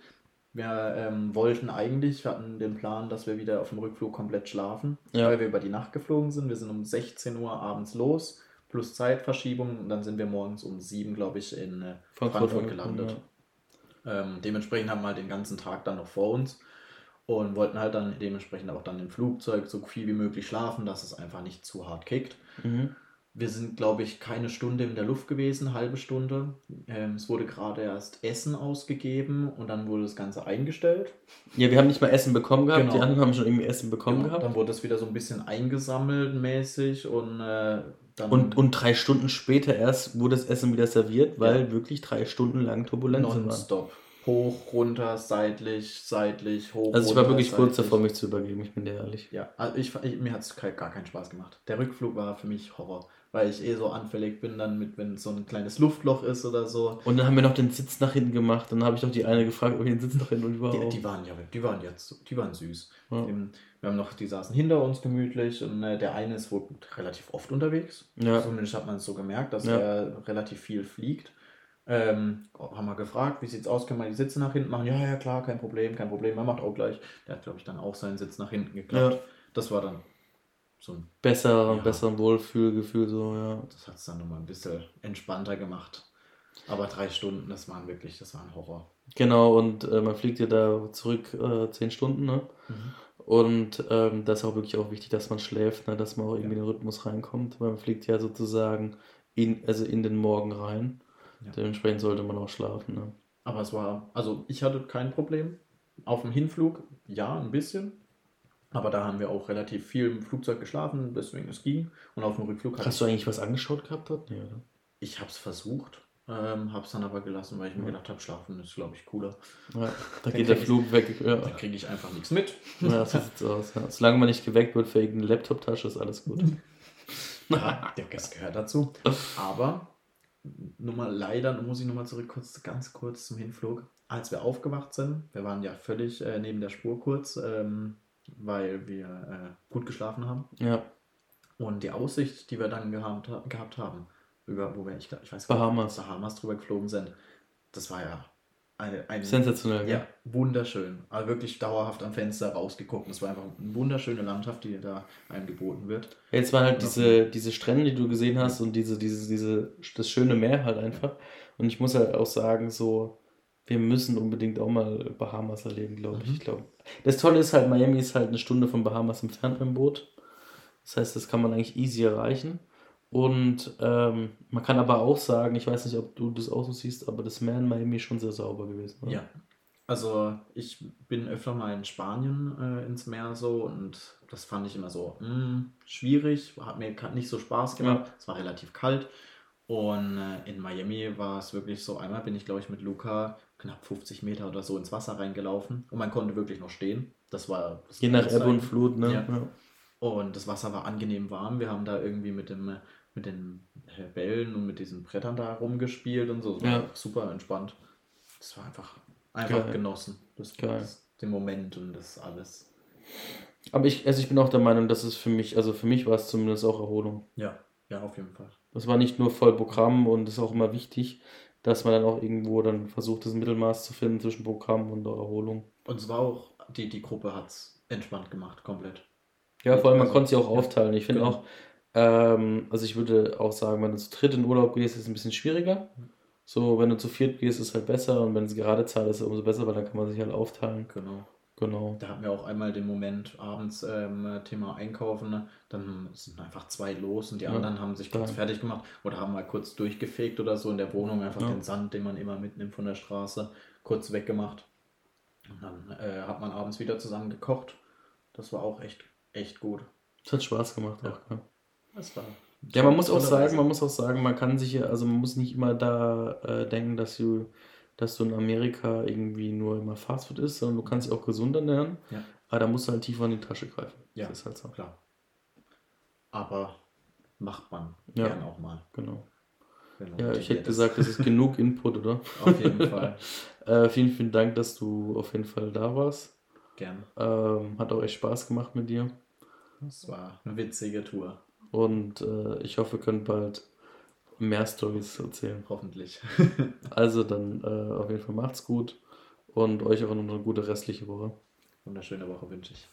Wir ähm, wollten eigentlich, wir hatten den Plan, dass wir wieder auf dem Rückflug komplett schlafen, Ja. weil wir über die Nacht geflogen sind. Wir sind um 16 Uhr abends los, plus Zeitverschiebung. Und dann sind wir morgens um 7, glaube ich, in äh, Frankfurt, angekommen, gelandet. Ähm, dementsprechend haben wir halt den ganzen Tag dann noch vor uns und wollten halt dann dementsprechend auch dann im Flugzeug so viel wie möglich schlafen, dass es einfach nicht zu hart kickt. Ja. Mhm. Wir sind, glaube ich, keine Stunde in der Luft gewesen, halbe Stunde. Ähm, es wurde gerade erst Essen ausgegeben und dann wurde das Ganze eingestellt. ja, wir haben nicht mal Essen bekommen gehabt, Genau. die anderen haben schon irgendwie Essen bekommen Genau, gehabt. Dann wurde es wieder so ein bisschen eingesammelt mäßig und äh, dann Und, und drei Stunden später erst wurde das Essen wieder serviert, weil wirklich drei Stunden lang Turbulenzen waren. nonstop. Hoch, runter, seitlich, seitlich, hoch. Also ich war runter, wirklich kurz seitlich. davor, mich zu übergeben, ich bin dir ehrlich. Ja, also ich, ich, mir hat es gar keinen Spaß gemacht. Der Rückflug war für mich Horror, weil ich eh so anfällig bin dann mit, wenn so ein kleines Luftloch ist oder so. Und dann haben wir noch den Sitz nach hinten gemacht. Dann habe ich doch die eine gefragt, ob ich den Sitz nach hinten und Die, überhaupt. die waren ja, die waren jetzt, die waren süß. Ja. Wir haben noch, die saßen hinter uns gemütlich und äh, der eine ist wohl relativ oft unterwegs. Ja. Zumindest hat man es so gemerkt, dass Ja. er relativ viel fliegt. Ähm, haben wir gefragt, wie sieht's aus, können wir die Sitze nach hinten machen? Ja, ja, klar, kein Problem, kein Problem. Er macht auch gleich. Der hat, glaube ich, dann auch seinen Sitz nach hinten geklappt. Ja. Das war dann so ein, Besser, Ja. besser Wohlfühlgefühl, so, ja. das hat es dann nochmal ein bisschen entspannter gemacht. Aber drei Stunden, das waren wirklich, das war ein Horror. Genau, und äh, man fliegt ja da zurück äh, zehn Stunden, ne? Mhm. Und ähm, das ist auch wirklich auch wichtig, dass man schläft, ne? dass man auch irgendwie Ja. in den Rhythmus reinkommt. Weil man fliegt ja sozusagen in, also in den Morgen rein. Ja. Dementsprechend sollte man auch schlafen. Ne? Aber es war, also ich hatte kein Problem. Auf dem Hinflug, ja, ein bisschen. Aber da haben wir auch relativ viel im Flugzeug geschlafen, deswegen es ging. Und auf dem Rückflug Hast du eigentlich was angeschaut gehabt dort? Nee, oder? ich habe es versucht, ähm, habe es dann aber gelassen, weil ich mir Ja. gedacht habe, schlafen ist, glaube ich, cooler. Ja, da geht der krieg ich- Flug weg. Ja. Dann kriege ich einfach nichts mit. Ja, so sieht's aus. Ja. Solange man nicht geweckt wird für irgendeine Laptop-Tasche, ist alles gut. Ja, das gehört dazu. Aber nur mal leider, muss ich nochmal zurück, kurz, ganz kurz zum Hinflug. Als wir aufgewacht sind, wir waren ja völlig äh, neben der Spur kurz, ähm, weil wir äh, gut geschlafen haben. Ja, Und die Aussicht, die wir dann gehabt, gehabt haben, über, wo wir, ich, ich weiß Bahamas. nicht, Bahamas drüber geflogen sind, das war ja ein, ein sensationell. ja, wunderschön. Also wirklich dauerhaft am Fenster rausgeguckt. Es war einfach eine wunderschöne Landschaft, die da einem geboten wird. Jetzt waren halt diese, diese Strände, die du gesehen hast und diese, diese, diese, das schöne Meer halt einfach. Und ich muss halt auch sagen, so, wir müssen unbedingt auch mal Bahamas erleben, glaube ich. Mhm. Ich glaube. Das Tolle ist halt, Miami ist halt eine Stunde von Bahamas entfernt mit dem Boot. Das heißt, das kann man eigentlich easy erreichen. Und ähm, man kann aber auch sagen, ich weiß nicht, ob du das auch so siehst, aber das Meer in Miami ist schon sehr sauber gewesen. oder? Ja. Also ich bin öfter mal in Spanien äh, ins Meer so und das fand ich immer so mh, schwierig, hat mir nicht so Spaß gemacht. Es war relativ kalt und äh, in Miami war es wirklich so, einmal bin ich glaube ich mit Luca knapp 50 Meter oder so ins Wasser reingelaufen und man konnte wirklich noch stehen. Das war das Je nach Ebbe und. Flut, ne? Ja. Ja. Und das Wasser war angenehm warm. Wir haben da irgendwie mit dem mit den Bällen und mit diesen Brettern da rumgespielt und so. Ja. super entspannt. Das war einfach, einfach Geil. genossen. Das, Geil. das, den Moment und das alles. Aber ich, also ich bin auch der Meinung, dass es für mich, also für mich war es zumindest auch Erholung. Ja, ja, auf jeden Fall. Das war nicht nur voll Programm und ist auch immer wichtig, dass man dann auch irgendwo dann versucht, das Mittelmaß zu finden zwischen Programm und Erholung. Und es war auch, die, die Gruppe hat es entspannt gemacht, komplett. Ja, vor allem, man Also, konnte sie auch aufteilen. Ich finde genau. auch, ähm, also ich würde auch sagen, wenn du zu dritt in Urlaub gehst, ist es ein bisschen schwieriger. So, wenn du zu viert gehst, ist es halt besser und wenn es gerade Zahl ist, umso besser, weil dann kann man sich halt aufteilen. Genau. Genau. Da hatten wir auch einmal den Moment abends ähm, Thema Einkaufen. Ne? Dann sind einfach zwei los und die Ja, anderen haben sich kurz da. fertig gemacht oder haben mal kurz durchgefegt oder so in der Wohnung, einfach Ja. den Sand, den man immer mitnimmt von der Straße, kurz weggemacht. Und dann äh, hat man abends wieder zusammen gekocht. Das war auch echt, echt gut. Es hat Spaß gemacht Ja. auch, ja. Das war Ja, man muss auch sagen, man muss auch sagen, man kann sich ja, also man muss nicht immer da äh, denken, dass du, dass du in Amerika irgendwie nur immer Fastfood isst, sondern du kannst dich auch gesund ernähren. Ja. Aber da musst du halt tiefer in die Tasche greifen. Ja. Das ist halt so. klar. Aber macht man Ja. gern auch mal. Genau. Ja, ich hätte ist. gesagt, das ist genug Input, oder? Auf jeden Fall. Äh, vielen, vielen Dank, dass du auf jeden Fall da warst. Gern. Ähm, hat auch echt Spaß gemacht mit dir. Das war eine witzige Tour. Und äh, ich hoffe, wir können bald mehr Stories erzählen. Hoffentlich. Also dann äh, auf jeden Fall macht's gut und euch auch noch eine gute restliche Woche. Wunderschöne Woche wünsche ich.